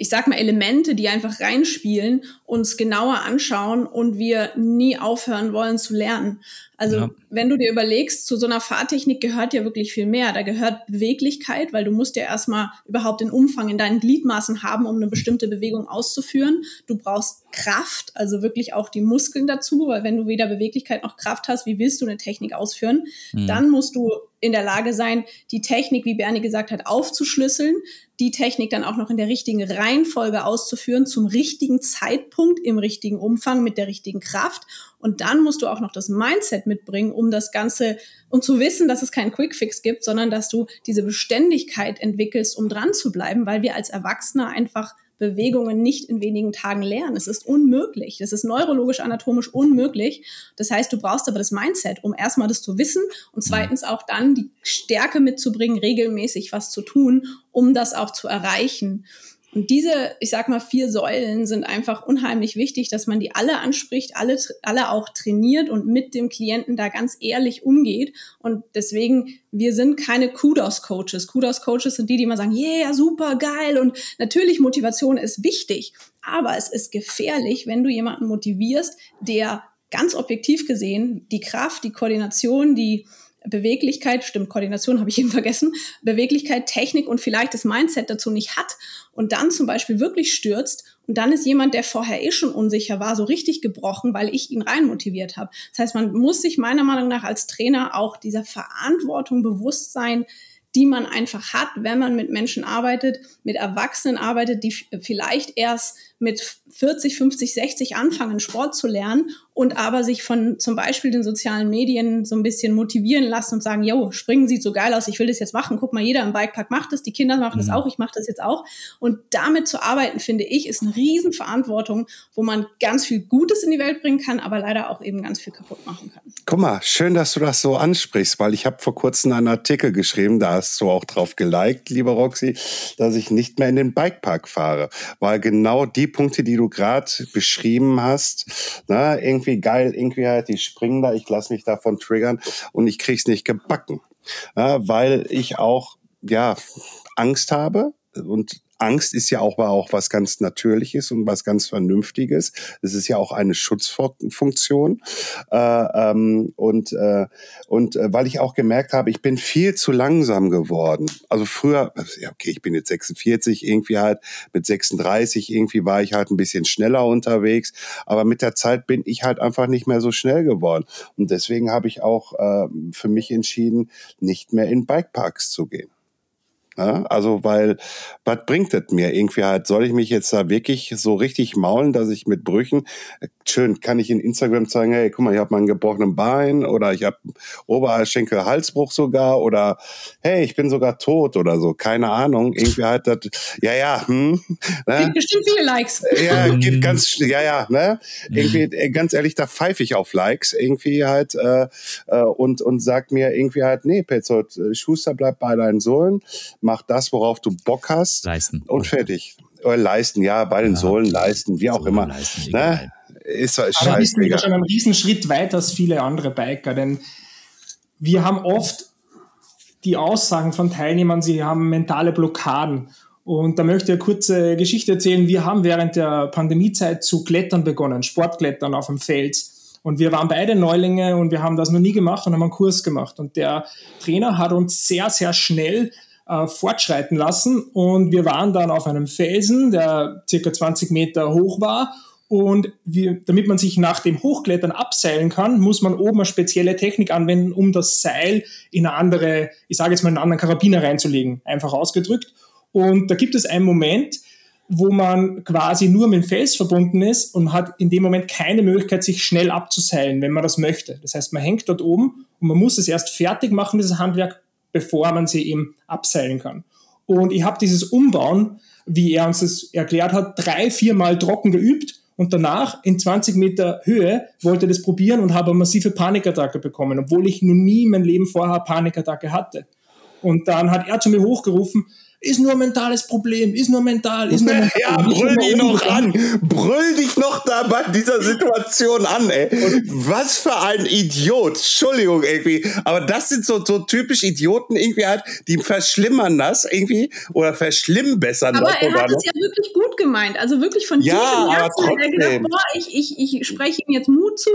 ich sag mal, Elemente, die einfach reinspielen, uns genauer anschauen und wir nie aufhören wollen zu lernen. Also ja. wenn du dir überlegst, zu so einer Fahrtechnik gehört ja wirklich viel mehr. Da gehört Beweglichkeit, weil du musst ja erstmal überhaupt den Umfang in deinen Gliedmaßen haben, um eine bestimmte Bewegung auszuführen. Du brauchst Kraft, also wirklich auch die Muskeln dazu, weil wenn du weder Beweglichkeit noch Kraft hast, wie willst du eine Technik ausführen? Mhm. Dann musst du in der Lage sein, die Technik, wie Bernie gesagt hat, aufzuschlüsseln, die Technik dann auch noch in der richtigen Reihenfolge auszuführen, zum richtigen Zeitpunkt, im richtigen Umfang, mit der richtigen Kraft. Und dann musst du auch noch das Mindset mitbringen, um das Ganze, um zu wissen, dass es keinen Quickfix gibt, sondern dass du diese Beständigkeit entwickelst, um dran zu bleiben, weil wir als Erwachsene einfach Bewegungen nicht in wenigen Tagen lernen. Es ist unmöglich. Das ist neurologisch, anatomisch unmöglich. Das heißt, du brauchst aber das Mindset, um erstmal das zu wissen und zweitens auch dann die Stärke mitzubringen, regelmäßig was zu tun, um das auch zu erreichen. Und diese, ich sag mal, vier Säulen sind einfach unheimlich wichtig, dass man die alle anspricht, alle, alle auch trainiert und mit dem Klienten da ganz ehrlich umgeht. Und deswegen, wir sind keine Kudos-Coaches. Kudos-Coaches sind die, die immer sagen, yeah, super, geil. Und natürlich, Motivation ist wichtig. Aber es ist gefährlich, wenn du jemanden motivierst, der ganz objektiv gesehen die Kraft, die Koordination, die Beweglichkeit, stimmt, Koordination habe ich eben vergessen, Beweglichkeit, Technik und vielleicht das Mindset dazu nicht hat und dann zum Beispiel wirklich stürzt und dann ist jemand, der vorher eh schon unsicher war, so richtig gebrochen, weil ich ihn rein motiviert habe. Das heißt, man muss sich meiner Meinung nach als Trainer auch dieser Verantwortung bewusst sein, die man einfach hat, wenn man mit Menschen arbeitet, mit Erwachsenen arbeitet, die vielleicht erst mit 40, 50, 60 anfangen, Sport zu lernen und aber sich von zum Beispiel den sozialen Medien so ein bisschen motivieren lassen und sagen, yo, springen sieht so geil aus, ich will das jetzt machen. Guck mal, jeder im Bikepark macht das, die Kinder machen mhm. das auch, ich mache das jetzt auch. Und damit zu arbeiten, finde ich, ist eine Riesenverantwortung, wo man ganz viel Gutes in die Welt bringen kann, aber leider auch eben ganz viel kaputt machen kann. Guck mal, schön, dass du das so ansprichst, weil ich habe vor kurzem einen Artikel geschrieben, da hast du auch drauf geliked, lieber Roxy, dass ich nicht mehr in den Bikepark fahre, weil genau die Punkte, die du gerade beschrieben hast, na, irgendwie geil, irgendwie halt, die springen da, ich lasse mich davon triggern und ich krieg's nicht gebacken. Ja, weil ich auch, ja, Angst habe und Angst ist ja auch, auch was ganz Natürliches und was ganz Vernünftiges. Es ist ja auch eine Schutzfunktion. Äh, ähm, und äh, und äh, weil ich auch gemerkt habe, ich bin viel zu langsam geworden. Also früher, ja, okay, ich bin jetzt 46, irgendwie halt mit 36, irgendwie war ich halt ein bisschen schneller unterwegs. Aber mit der Zeit bin ich halt einfach nicht mehr so schnell geworden. Und deswegen habe ich auch äh, für mich entschieden, nicht mehr in Bikeparks zu gehen. Ja, also, weil, was bringt es mir? Irgendwie halt, soll ich mich jetzt da wirklich so richtig maulen, dass ich mit Brüchen, schön, kann ich in Instagram zeigen, hey, guck mal, ich habe mal einen gebrochenen Bein oder ich habe Oberschenkel-Halsbruch sogar oder hey, ich bin sogar tot oder so, keine Ahnung. Irgendwie halt das, ja, ja, hm. Ne? bestimmt viele Likes. Ja, gibt ganz, ja, ja, ne? Irgendwie, äh, ganz ehrlich, da pfeife ich auf Likes irgendwie halt äh, äh, und, und sagt mir irgendwie halt, nee, Petzold, Schuster bleibt bei deinen Sohlen mach das, worauf du Bock hast. Leisten. Und fertig. Oder leisten, ja, bei den ja. Sohlen leisten, wie auch Sohlen immer. Leisten, ne? Ist, ist Aber da bist du schon einen Riesenschritt weiter als viele andere Biker, denn wir haben oft die Aussagen von Teilnehmern, sie haben mentale Blockaden. Und da möchte ich eine kurze Geschichte erzählen. Wir haben während der Pandemiezeit zu Klettern begonnen, Sportklettern auf dem Fels. Und wir waren beide Neulinge und wir haben das noch nie gemacht und haben einen Kurs gemacht. Und der Trainer hat uns sehr, sehr schnell äh, fortschreiten lassen. Und wir waren dann auf einem Felsen, der circa 20 Meter hoch war. Und wir, damit man sich nach dem Hochklettern abseilen kann, muss man oben eine spezielle Technik anwenden, um das Seil in eine andere, ich sage jetzt mal, einen anderen Karabiner reinzulegen, einfach ausgedrückt. Und da gibt es einen Moment, wo man quasi nur mit dem Fels verbunden ist und hat in dem Moment keine Möglichkeit, sich schnell abzuseilen, wenn man das möchte. Das heißt, man hängt dort oben und man muss es erst fertig machen, dieses Handwerk, bevor man sie eben abseilen kann. Und ich habe dieses Umbauen, wie er uns das erklärt hat, drei, viermal trocken geübt und danach in 20 Meter Höhe wollte das probieren und habe eine massive Panikattacke bekommen, obwohl ich noch nie in meinem Leben vorher Panikattacke hatte. Und dann hat er zu mir hochgerufen, ist nur ein mentales Problem, ist nur mental, ist nur mental. Ja, brüll dich noch an. Brüll dich noch da bei dieser Situation an, ey. Was für ein Idiot. Entschuldigung, irgendwie. Aber das sind so, so typisch Idioten irgendwie halt, die verschlimmern das irgendwie oder verschlimmbessern aber das. er hat es ja wirklich gut gemeint. Also wirklich von Ja, tiefem aber Herzen hat er gedacht, boah, ich, ich, ich spreche ihm jetzt Mut zu,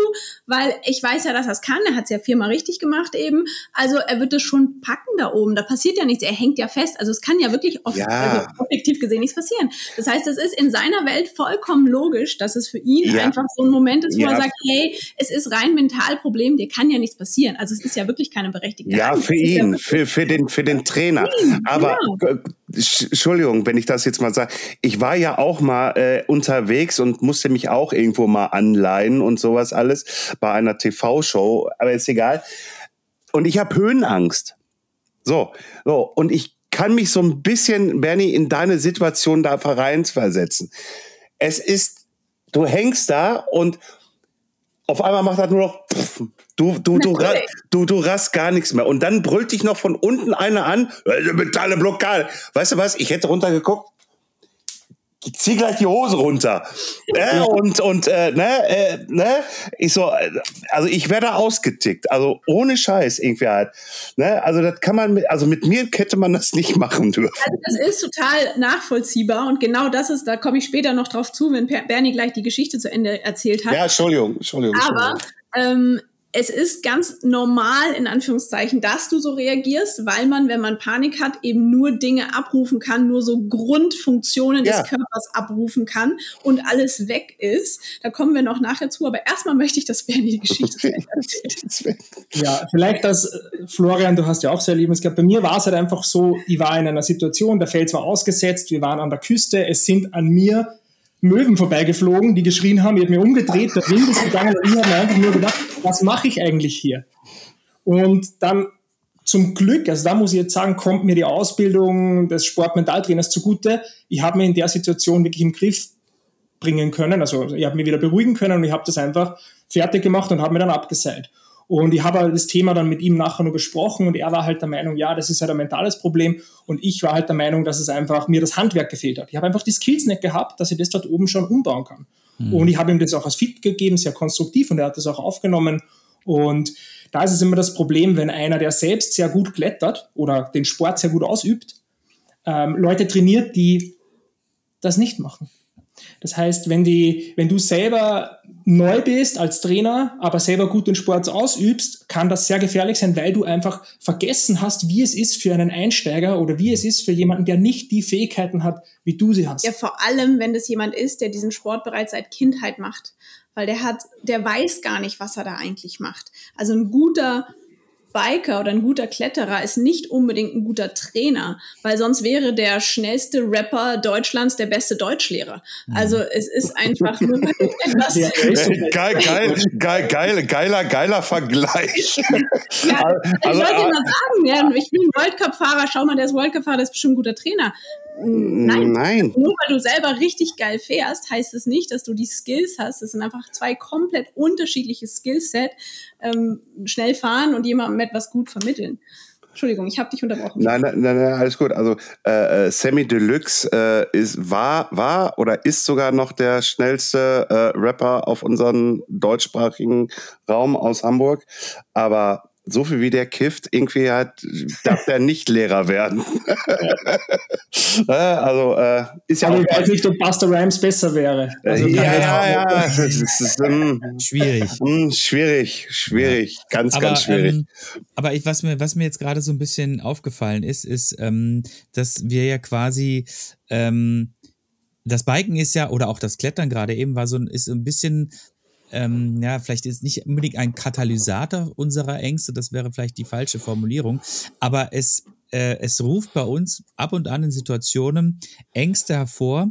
weil ich weiß ja, dass er es kann. Er hat es ja viermal richtig gemacht eben. Also er wird es schon packen da oben. Da passiert ja nichts. Er hängt ja fest. Also es kann ja wirklich oft, Ja. also objektiv gesehen nichts passieren. Das heißt, es ist in seiner Welt vollkommen logisch, dass es für ihn Ja. einfach so ein Moment ist, wo Ja. er sagt, hey, es ist rein Mentalproblem, dir kann ja nichts passieren. Also es ist ja wirklich keine berechtigte Ja, Angst. für ihn, für, für, den, für den Trainer. Aber äh, Sch- Entschuldigung, wenn ich das jetzt mal sage. Ich war ja auch mal äh, unterwegs und musste mich auch irgendwo mal anleihen und sowas alles bei einer TV-Show, aber ist egal. Und ich habe Höhenangst. So, so. Und ich kann mich so ein bisschen, Bernie, in deine Situation da versetzen. Es ist, du hängst da und auf einmal macht das nur noch pff, du du du, ra Natürlich. du du rast gar nichts mehr und dann brüllt dich noch von unten einer an äh, mentale Blockade weißt du was ich hätte runtergeguckt zieh gleich die Hose runter. Äh, und und äh, ne äh, ne? Ich so äh, also ich werde ausgetickt. Also ohne Scheiß irgendwie halt. Ne? Also das kann man mit, also mit mir hätte man das nicht machen dürfen. Also das ist total nachvollziehbar und genau das ist, da komme ich später noch drauf zu, wenn Bernie gleich die Geschichte zu Ende erzählt hat. ja Entschuldigung Entschuldigung Aber ähm, es ist ganz normal, in Anführungszeichen, dass du so reagierst, weil man, wenn man Panik hat, eben nur Dinge abrufen kann, nur so Grundfunktionen Ja. des Körpers abrufen kann und alles weg ist. Da kommen wir noch nachher zu, aber erstmal möchte ich, dass Bernie die Geschichte erzählt. Ja, vielleicht das, äh, Florian, du hast ja auch sehr Liebes gehabt. Bei mir war es halt einfach so, ich war in einer Situation, der Fels war ausgesetzt, wir waren an der Küste, es sind an mir Möwen vorbeigeflogen, die geschrien haben, ich habe mir umgedreht, der Wind ist gegangen und ich habe mir einfach nur gedacht, was mache ich eigentlich hier? Und dann zum Glück, also da muss ich jetzt sagen, kommt mir die Ausbildung des Sportmentaltrainers zugute. Ich habe mir in der Situation wirklich im Griff bringen können. Also ich habe mich wieder beruhigen können und ich habe das einfach fertig gemacht und habe mir dann abgeseilt. Und ich habe halt das Thema dann mit ihm nachher nur besprochen und er war halt der Meinung, ja, das ist halt ein mentales Problem. Und ich war halt der Meinung, dass es einfach mir das Handwerk gefehlt hat. Ich habe einfach die Skills nicht gehabt, dass ich das dort oben schon umbauen kann. Und ich habe ihm das auch als Feedback gegeben, sehr konstruktiv und er hat das auch aufgenommen. Und da ist es immer das Problem, wenn einer, der selbst sehr gut klettert oder den Sport sehr gut ausübt, ähm, Leute trainiert, die das nicht machen. Das heißt, wenn, die, wenn du selber neu bist als Trainer, aber selber gut den Sport ausübst, kann das sehr gefährlich sein, weil du einfach vergessen hast, wie es ist für einen Einsteiger oder wie es ist für jemanden, der nicht die Fähigkeiten hat, wie du sie hast. Ja, vor allem, wenn das jemand ist, der diesen Sport bereits seit Kindheit macht. Weil der hat, der weiß gar nicht, was er da eigentlich macht. Also ein guter Biker oder ein guter Kletterer ist nicht unbedingt ein guter Trainer, weil sonst wäre der schnellste Rapper Deutschlands der beste Deutschlehrer. Also es ist einfach nur etwas. Ja, geil, geil, geil, geil, geiler, geiler Vergleich. Ja, Also, ich wollte aber- mal sagen, ja, ich bin World Cup-Fahrer, schau mal, der ist World Cup-Fahrer, der ist bestimmt ein guter Trainer. Nein, Nein. nur weil du selber richtig geil fährst, heißt es nicht, dass du die Skills hast. Das sind einfach zwei komplett unterschiedliche Skillset. Ähm, schnell fahren und jemandem etwas gut vermitteln. Entschuldigung, ich habe dich unterbrochen. Nein, nein, nein, nein, alles gut. Also äh, äh, Sammy Deluxe äh, ist, war, war oder ist sogar noch der schnellste äh, Rapper auf unserem deutschsprachigen Raum aus Hamburg. Aber so viel wie der kifft, irgendwie hat, darf der nicht Lehrer werden. also äh, ist ja Aber auch ich weiß nicht, ob Buster Rhymes besser wäre. Also ja, ja, ja. Das ist, ähm, Schwierig. hm, schwierig, schwierig, ganz, ganz schwierig. Ähm, aber ich, was, mir, was mir jetzt gerade so ein bisschen aufgefallen ist, ist, ähm, dass wir ja quasi ähm, das Biken ist ja, oder auch das Klettern gerade eben, war so ein, ist ein bisschen, ähm, ja, vielleicht ist nicht unbedingt ein Katalysator unserer Ängste, das wäre vielleicht die falsche Formulierung, aber es, äh, es ruft bei uns ab und an in Situationen Ängste hervor,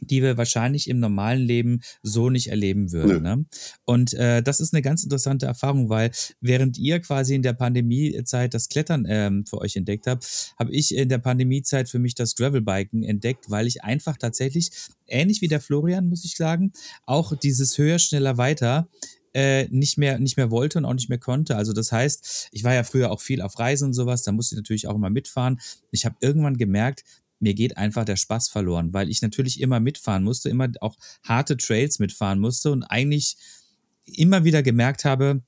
die wir wahrscheinlich im normalen Leben so nicht erleben würden. Ne? Und äh, das ist eine ganz interessante Erfahrung, weil während ihr quasi in der Pandemiezeit das Klettern ähm, für euch entdeckt habt, habe ich in der Pandemiezeit für mich das Gravelbiken entdeckt, weil ich einfach tatsächlich, ähnlich wie der Florian, muss ich sagen, auch dieses höher, schneller, weiter äh, nicht mehr nicht mehr wollte und auch nicht mehr konnte. Also das heißt, ich war ja früher auch viel auf Reisen und sowas, da musste ich natürlich auch immer mitfahren. Ich habe irgendwann gemerkt, mir geht einfach der Spaß verloren, weil ich natürlich immer mitfahren musste, immer auch harte Trails mitfahren musste und eigentlich immer wieder gemerkt habe,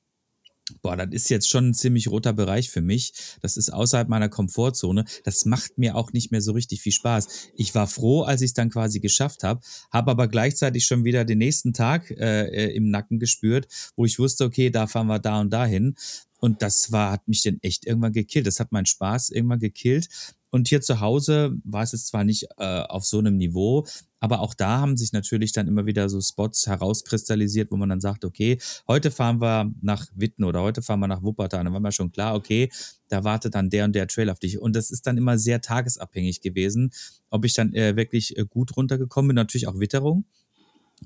boah, das ist jetzt schon ein ziemlich roter Bereich für mich. Das ist außerhalb meiner Komfortzone. Das macht mir auch nicht mehr so richtig viel Spaß. Ich war froh, als ich es dann quasi geschafft habe, habe aber gleichzeitig schon wieder den nächsten Tag äh, im Nacken gespürt, wo ich wusste, okay, da fahren wir da und dahin. Und das war, hat mich dann echt irgendwann gekillt. Das hat meinen Spaß irgendwann gekillt. Und hier zu Hause war es jetzt zwar nicht äh, auf so einem Niveau, aber auch da haben sich natürlich dann immer wieder so Spots herauskristallisiert, wo man dann sagt, okay, heute fahren wir nach Witten oder heute fahren wir nach Wuppertal. Dann war mir schon klar, okay, da wartet dann der und der Trail auf dich. Und das ist dann immer sehr tagesabhängig gewesen, ob ich dann äh, wirklich äh, gut runtergekommen bin. Natürlich auch Witterung.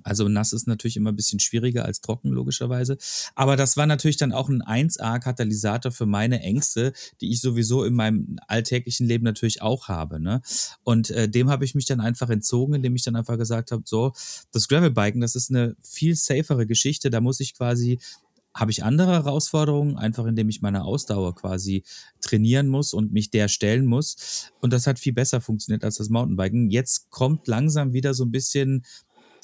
Also nass ist natürlich immer ein bisschen schwieriger als trocken, logischerweise. Aber das war natürlich dann auch ein 1A-Katalysator für meine Ängste, die ich sowieso in meinem alltäglichen Leben natürlich auch habe. Ne? Und äh, dem habe ich mich dann einfach entzogen, indem ich dann einfach gesagt habe, so, das Gravelbiken, das ist eine viel safere Geschichte. Da muss ich quasi habe ich andere Herausforderungen, einfach indem ich meine Ausdauer quasi trainieren muss und mich der stellen muss. Und das hat viel besser funktioniert als das Mountainbiken. Jetzt kommt langsam wieder so ein bisschen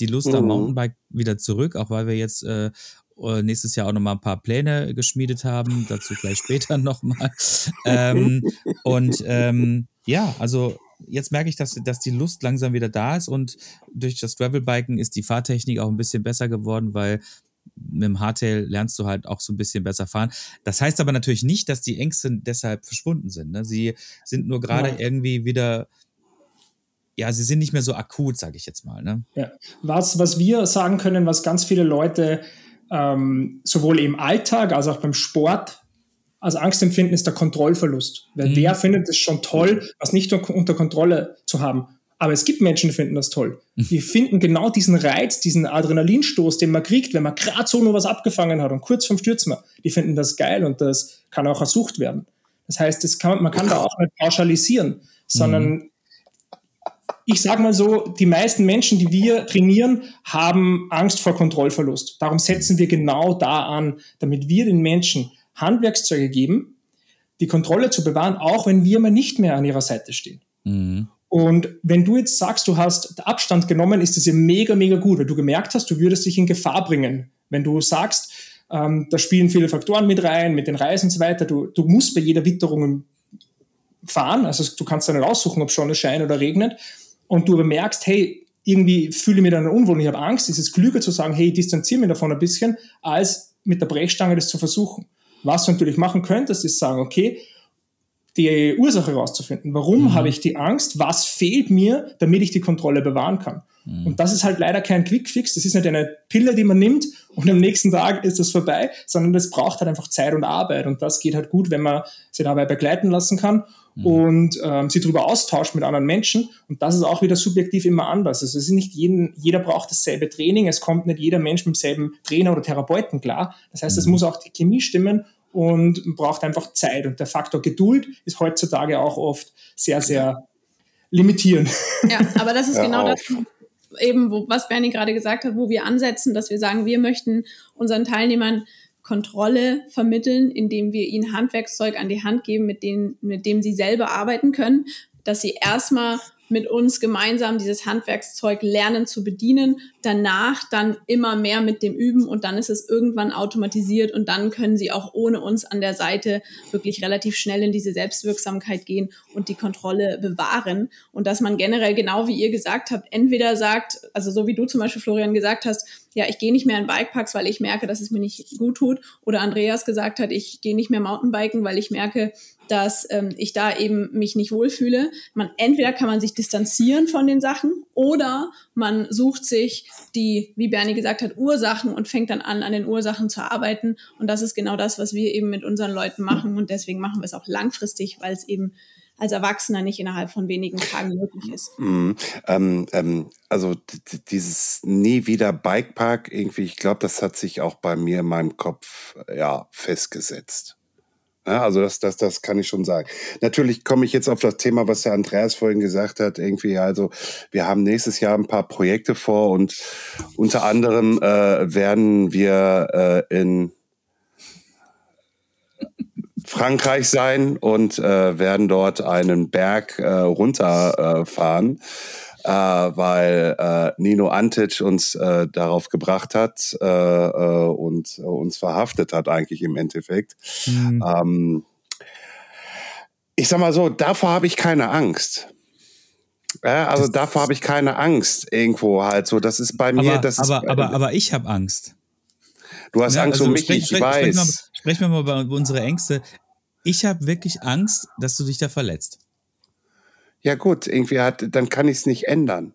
die Lust am Mhm. Mountainbike wieder zurück, auch weil wir jetzt äh, nächstes Jahr auch nochmal ein paar Pläne geschmiedet haben, dazu vielleicht später nochmal. Ähm, und ähm, ja, also jetzt merke ich, dass, dass die Lust langsam wieder da ist und durch das Gravelbiken ist die Fahrtechnik auch ein bisschen besser geworden, weil mit dem Hardtail lernst du halt auch so ein bisschen besser fahren. Das heißt aber natürlich nicht, dass die Ängste deshalb verschwunden sind. Ne? Sie sind nur gerade Nein. irgendwie wieder, ja, sie sind nicht mehr so akut, sage ich jetzt mal. Ne? Ja. Was, was wir sagen können, was ganz viele Leute ähm, sowohl im Alltag als auch beim Sport als Angst empfinden, ist der Kontrollverlust. Weil Mhm. wer findet es schon toll, was nicht un- unter Kontrolle zu haben. Aber es gibt Menschen, die finden das toll. Die finden genau diesen Reiz, diesen Adrenalinstoß, den man kriegt, wenn man gerade so nur was abgefangen hat und kurz vorm Stürzen. Die finden das geil und das kann auch ersucht werden. Das heißt, das kann, man kann da auch nicht pauschalisieren, sondern ich sage mal so, die meisten Menschen, die wir trainieren, haben Angst vor Kontrollverlust. Darum setzen wir genau da an, damit wir den Menschen Handwerkszeuge geben, die Kontrolle zu bewahren, auch wenn wir mal nicht mehr an ihrer Seite stehen. Mhm. Und wenn du jetzt sagst, du hast Abstand genommen, ist das ja mega, mega gut, weil du gemerkt hast, du würdest dich in Gefahr bringen. Wenn du sagst, ähm, da spielen viele Faktoren mit rein, mit den Reisen und so weiter, du, du musst bei jeder Witterung fahren, also du kannst dann nicht aussuchen, ob Sonne scheint oder regnet, und du aber merkst, hey, irgendwie fühle ich mich dann unwohl, ich habe Angst, ist es klüger zu sagen, hey, distanziere mich davon ein bisschen, als mit der Brechstange das zu versuchen. Was du natürlich machen könntest, ist sagen, okay, die Ursache herauszufinden. Warum Mhm. habe ich die Angst? Was fehlt mir, damit ich die Kontrolle bewahren kann? Mhm. Und das ist halt leider kein Quickfix. Das ist nicht eine Pille, die man nimmt und am nächsten Tag ist das vorbei, sondern das braucht halt einfach Zeit und Arbeit. Und das geht halt gut, wenn man sich dabei begleiten lassen kann Mhm. und ähm, sich darüber austauscht mit anderen Menschen. Und das ist auch wieder subjektiv immer anders. Also es ist nicht jeden, jeder braucht dasselbe Training. Es kommt nicht jeder Mensch mit demselben Trainer oder Therapeuten klar. Das heißt, es Mhm. muss auch die Chemie stimmen und man braucht einfach Zeit. Und der Faktor Geduld ist heutzutage auch oft sehr, sehr limitierend. Ja, aber das ist Hör genau auf. das, eben, wo, was Bernie gerade gesagt hat, wo wir ansetzen, dass wir sagen, wir möchten unseren Teilnehmern Kontrolle vermitteln, indem wir ihnen Handwerkszeug an die Hand geben, mit, denen, mit dem sie selber arbeiten können, dass sie erstmal mit uns gemeinsam dieses Handwerkszeug lernen zu bedienen, danach dann immer mehr mit dem üben und dann ist es irgendwann automatisiert und dann können sie auch ohne uns an der Seite wirklich relativ schnell in diese Selbstwirksamkeit gehen und die Kontrolle bewahren. Und dass man generell genau wie ihr gesagt habt, entweder sagt, also so wie du zum Beispiel Florian gesagt hast, ja, ich gehe nicht mehr in Bikeparks, weil ich merke, dass es mir nicht gut tut oder Andreas gesagt hat, ich gehe nicht mehr Mountainbiken, weil ich merke, dass ähm, ich da eben mich nicht wohlfühle. Man entweder kann man sich distanzieren von den Sachen oder man sucht sich die, wie Bernie gesagt hat, Ursachen und fängt dann an, an den Ursachen zu arbeiten. Und das ist genau das, was wir eben mit unseren Leuten machen. Und deswegen machen wir es auch langfristig, weil es eben als Erwachsener nicht innerhalb von wenigen Tagen möglich ist. Mm, ähm, ähm, also dieses nie wieder Bikepark irgendwie, ich glaube, das hat sich auch bei mir in meinem Kopf ja festgesetzt. Ja, also das, das, das kann ich schon sagen. Natürlich komme ich jetzt auf das Thema, was der Andreas vorhin gesagt hat. Irgendwie, also wir haben nächstes Jahr ein paar Projekte vor und unter anderem äh, werden wir äh, in Frankreich sein und äh, werden dort einen Berg äh, runterfahren äh, weil äh, Nino Antic uns äh, darauf gebracht hat äh, äh, und uns verhaftet hat eigentlich im Endeffekt. Mhm. Ähm, ich sag mal so, davor habe ich keine Angst. Ja, also das, davor habe ich keine Angst irgendwo halt so. Das ist bei mir. Aber, das aber, ist, aber, aber ich habe Angst. Du hast ja, Angst also um mich, sprech, ich sprech, weiß. Sprechen wir, sprechen wir mal über unsere Ängste. Ich habe wirklich Angst, dass du dich da verletzt. Ja gut, irgendwie hat, dann kann ich es nicht ändern.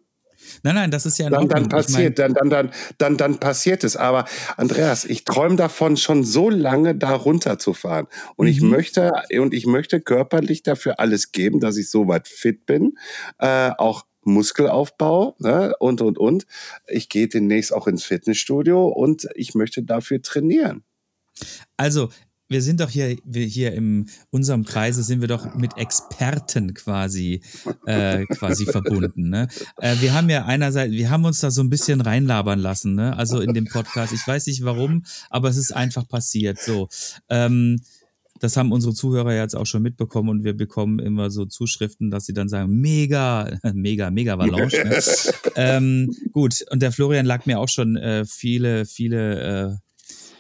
Nein, nein, das ist ja dann, dann passiert, ich mein, dann, dann, dann, dann, dann passiert es. Aber Andreas, ich träume davon, schon so lange da runterzufahren. Und mhm. ich möchte, und ich möchte körperlich dafür alles geben, dass ich so weit fit bin, äh, auch Muskelaufbau ne, und und und. Ich gehe demnächst auch ins Fitnessstudio und ich möchte dafür trainieren. Also wir sind doch hier, wir hier in unserem Kreise sind wir doch mit Experten quasi, äh, quasi verbunden. Ne? Äh, wir haben ja einerseits, wir haben uns da so ein bisschen reinlabern lassen, ne? also in dem Podcast. Ich weiß nicht warum, aber es ist einfach passiert. So. Ähm, das haben unsere Zuhörer jetzt auch schon mitbekommen und wir bekommen immer so Zuschriften, dass sie dann sagen, mega, mega, mega Valanche. Ne? ähm, gut, und der Florian lag mir auch schon äh, viele, viele äh,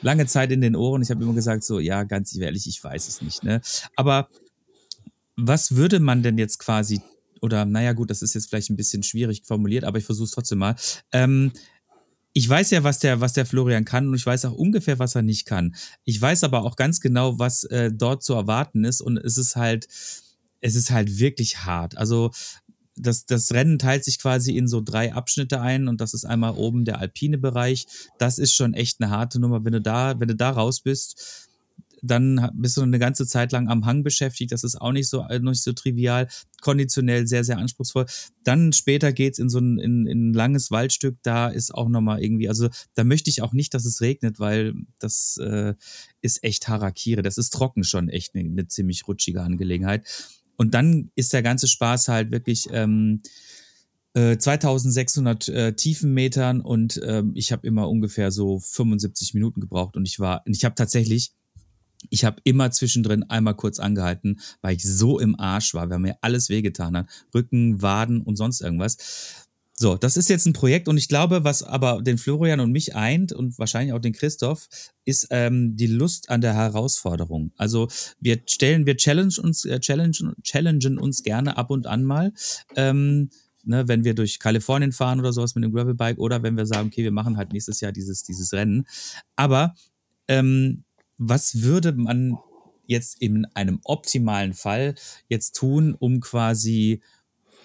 lange Zeit in den Ohren. Ich habe immer gesagt, so, ja, ganz ehrlich, ich weiß es nicht. Ne? Aber was würde man denn jetzt quasi, oder naja, gut, das ist jetzt vielleicht ein bisschen schwierig formuliert, aber ich versuche es trotzdem mal. Ähm, ich weiß ja, was der, was der Florian kann und ich weiß auch ungefähr, was er nicht kann. Ich weiß aber auch ganz genau, was äh, dort zu erwarten ist und es ist halt, es ist halt wirklich hart. Also das, das Rennen teilt sich quasi in so drei Abschnitte ein und das ist einmal oben der alpine Bereich. Das ist schon echt eine harte Nummer. Wenn du da, wenn du da raus bist, dann bist du eine ganze Zeit lang am Hang beschäftigt. Das ist auch nicht so, äh, nicht so trivial. Konditionell sehr, sehr anspruchsvoll. Dann später geht's in so ein, in, in ein langes Waldstück. Da ist auch nochmal irgendwie, also da möchte ich auch nicht, dass es regnet, weil das äh, ist echt Harakire. Das ist trocken schon echt eine, eine ziemlich rutschige Angelegenheit. Und dann ist der ganze Spaß halt wirklich ähm, äh, 2600 äh, Tiefenmetern und äh, ich habe immer ungefähr so 75 Minuten gebraucht und ich war, ich habe tatsächlich, ich habe immer zwischendrin einmal kurz angehalten, weil ich so im Arsch war, weil mir alles wehgetan hat, Rücken, Waden und sonst irgendwas. So, das ist jetzt ein Projekt und ich glaube, was aber den Florian und mich eint und wahrscheinlich auch den Christoph, ist ähm, die Lust an der Herausforderung. Also wir stellen, wir challenge uns, äh, challenge, challengen uns gerne ab und an mal. Ähm, ne, wenn wir durch Kalifornien fahren oder sowas mit dem Gravelbike oder wenn wir sagen, okay, wir machen halt nächstes Jahr dieses, dieses Rennen. Aber ähm, was würde man jetzt in einem optimalen Fall jetzt tun, um quasi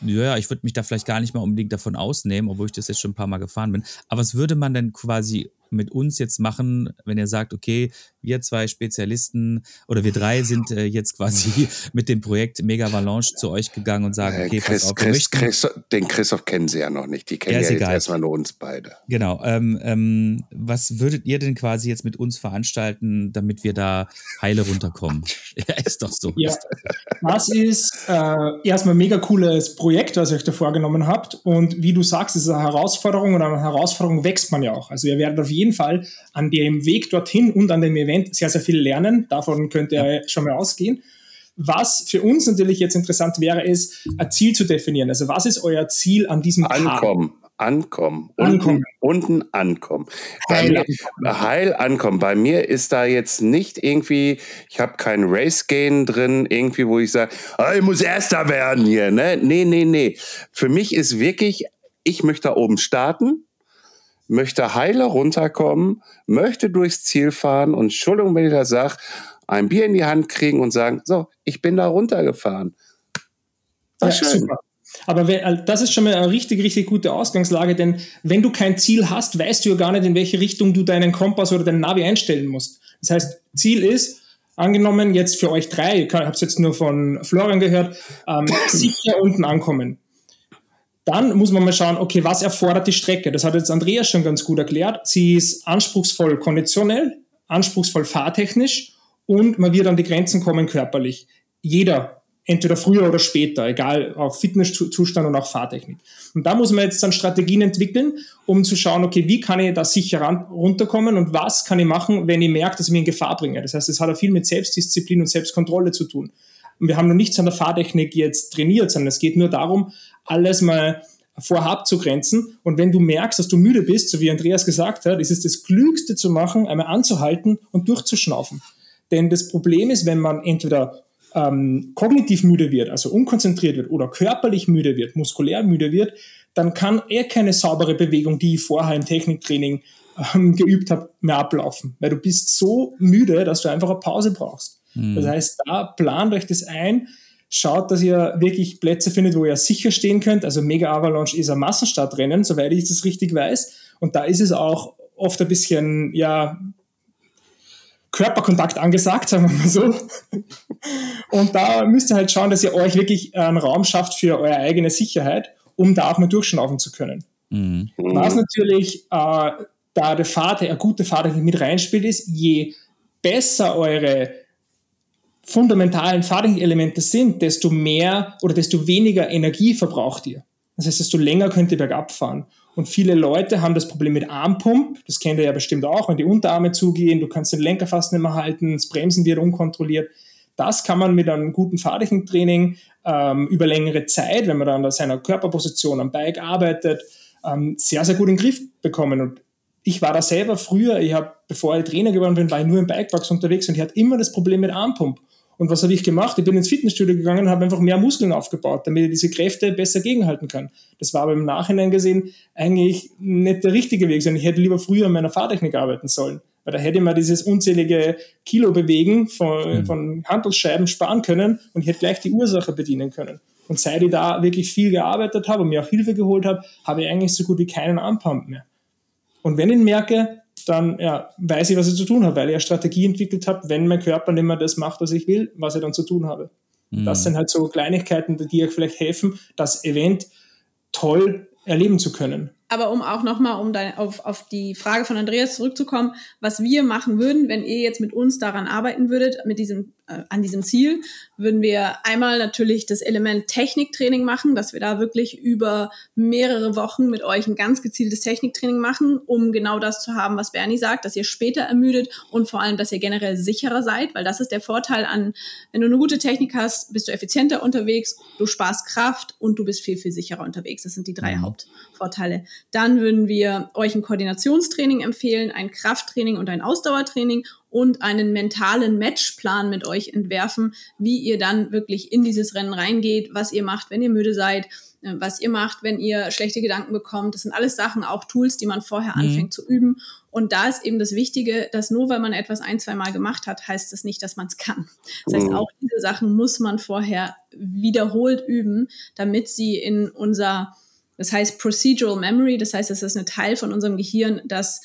ja, ich würde mich da vielleicht gar nicht mal unbedingt davon ausnehmen, obwohl ich das jetzt schon ein paar Mal gefahren bin. Aber was würde man denn quasi mit uns jetzt machen, wenn ihr sagt, okay, wir zwei Spezialisten oder wir drei sind äh, jetzt quasi mit dem Projekt Mega Valanche zu euch gegangen und sagen, okay, Chris, pass auf, Chris, Chris, den Christoph kennen sie ja noch nicht, die kennen ja, ja jetzt erstmal nur uns beide. Genau, ähm, ähm, was würdet ihr denn quasi jetzt mit uns veranstalten, damit wir da heile runterkommen? ja, ist doch so. Ja, das ist äh, erstmal ein mega cooles Projekt, was ihr euch da vorgenommen habt und wie du sagst, es ist eine Herausforderung und an einer Herausforderung wächst man ja auch. Also ihr werdet auf jeden Fall an dem Weg dorthin und an dem Event sehr, sehr viel lernen. Davon könnt ihr ja. schon mal ausgehen. Was für uns natürlich jetzt interessant wäre, ist, ein Ziel zu definieren. Also was ist euer Ziel an diesem Ankommen. Tag? Ankommen. Ankommen. Unten, unten ankommen. Bei Heil mir, ankommen. heil ankommen. Bei mir ist da jetzt nicht irgendwie, ich habe kein Race-Gain drin, irgendwie, wo ich sage, ah, ich muss Erster werden hier. Ne? Nee, nee, nee. Für mich ist wirklich, ich möchte da oben starten, möchte heile runterkommen, möchte durchs Ziel fahren und Entschuldigung, wenn ich das sage, ein Bier in die Hand kriegen und sagen, so, ich bin da runtergefahren. War Ja, schön. super. Aber wenn, äh, das ist schon mal eine richtig, richtig gute Ausgangslage, denn wenn du kein Ziel hast, weißt du ja gar nicht, in welche Richtung du deinen Kompass oder deinen Navi einstellen musst. Das heißt, Ziel ist, angenommen jetzt für euch drei, ich habe es jetzt nur von Florian gehört, ähm, sicher unten ankommen. Dann muss man mal schauen, okay, was erfordert die Strecke? Das hat jetzt Andreas schon ganz gut erklärt. Sie ist anspruchsvoll konditionell, anspruchsvoll fahrtechnisch und man wird an die Grenzen kommen körperlich. Jeder, entweder früher oder später, egal auf Fitnesszustand und auch Fahrtechnik. Und da muss man jetzt dann Strategien entwickeln, um zu schauen, okay, wie kann ich da sicher runterkommen und was kann ich machen, wenn ich merke, dass ich mich in Gefahr bringe. Das heißt, es hat auch viel mit Selbstdisziplin und Selbstkontrolle zu tun. Und wir haben noch nichts an der Fahrtechnik jetzt trainiert, sondern es geht nur darum, alles mal vorher abzugrenzen. Und wenn du merkst, dass du müde bist, so wie Andreas gesagt hat, ist es das Klügste zu machen, einmal anzuhalten und durchzuschnaufen. Denn das Problem ist, wenn man entweder ähm, kognitiv müde wird, also unkonzentriert wird, oder körperlich müde wird, muskulär müde wird, dann kann er keine saubere Bewegung, die ich vorher im Techniktraining ähm, geübt habe, mehr ablaufen. Weil du bist so müde, dass du einfach eine Pause brauchst. Das heißt, da plant euch das ein, schaut, dass ihr wirklich Plätze findet, wo ihr sicher stehen könnt. Also Mega Avalanche ist ein Massenstartrennen, soweit ich das richtig weiß. Und da ist es auch oft ein bisschen, ja, Körperkontakt angesagt, sagen wir mal so. Und da müsst ihr halt schauen, dass ihr euch wirklich einen Raum schafft für eure eigene Sicherheit, um da auch mal durchschnaufen zu können. Mhm. Was natürlich, äh, da der Vater, eine gute Vater mit reinspielt, ist, je besser eure fundamentalen Fahrtelemente sind, desto mehr oder desto weniger Energie verbraucht ihr. Das heißt, desto länger könnt ihr bergab fahren. Und viele Leute haben das Problem mit Armpump. Das kennt ihr ja bestimmt auch, wenn die Unterarme zugehen, du kannst den Lenker fast nicht mehr halten, das Bremsen wird unkontrolliert. Das kann man mit einem guten Fahrtechniktraining ähm, über längere Zeit, wenn man dann an seiner Körperposition am Bike arbeitet, ähm, sehr, sehr gut in den Griff bekommen. Und ich war da selber früher, ich habe, bevor ich Trainer geworden bin, war ich nur im Bikeparks unterwegs und ich hatte immer das Problem mit Armpump. Und was habe ich gemacht? Ich bin ins Fitnessstudio gegangen und habe einfach mehr Muskeln aufgebaut, damit ich diese Kräfte besser gegenhalten kann. Das war aber im Nachhinein gesehen eigentlich nicht der richtige Weg, sondern ich hätte lieber früher an meiner Fahrtechnik arbeiten sollen. Weil da hätte ich mir dieses unzählige Kilo bewegen von, von Handelsscheiben sparen können und ich hätte gleich die Ursache bedienen können. Und seit ich da wirklich viel gearbeitet habe und mir auch Hilfe geholt habe, habe ich eigentlich so gut wie keinen Armpump mehr. Und wenn ich merke, dann ja, weiß ich, was ich zu tun habe, weil ich eine Strategie entwickelt habe, wenn mein Körper nicht mehr das macht, was ich will, was ich dann zu tun habe. Das sind halt so Kleinigkeiten, die euch vielleicht helfen, das Event toll erleben zu können. Aber um auch nochmal um dein, auf, auf die Frage von Andreas zurückzukommen, was wir machen würden, wenn ihr jetzt mit uns daran arbeiten würdet, mit diesem, an diesem Ziel, würden wir einmal natürlich das Element Techniktraining machen, dass wir da wirklich über mehrere Wochen mit euch ein ganz gezieltes Techniktraining machen, um genau das zu haben, was Bernie sagt, dass ihr später ermüdet und vor allem, dass ihr generell sicherer seid, weil das ist der Vorteil an, wenn du eine gute Technik hast, bist du effizienter unterwegs, du sparst Kraft und du bist viel, viel sicherer unterwegs. Das sind die drei Hauptvorteile. Dann würden wir euch ein Koordinationstraining empfehlen, ein Krafttraining und ein Ausdauertraining und einen mentalen Matchplan mit euch entwerfen, wie ihr dann wirklich in dieses Rennen reingeht, was ihr macht, wenn ihr müde seid, äh, was ihr macht, wenn ihr schlechte Gedanken bekommt. Das sind alles Sachen, auch Tools, die man vorher anfängt zu üben. Und da ist eben das Wichtige, dass nur weil man etwas ein, zwei Mal gemacht hat, heißt das nicht, dass man es kann. Das heißt, Mhm. auch diese Sachen muss man vorher wiederholt üben, damit sie in unser das heißt Procedural Memory, das heißt, es ist ein Teil von unserem Gehirn, das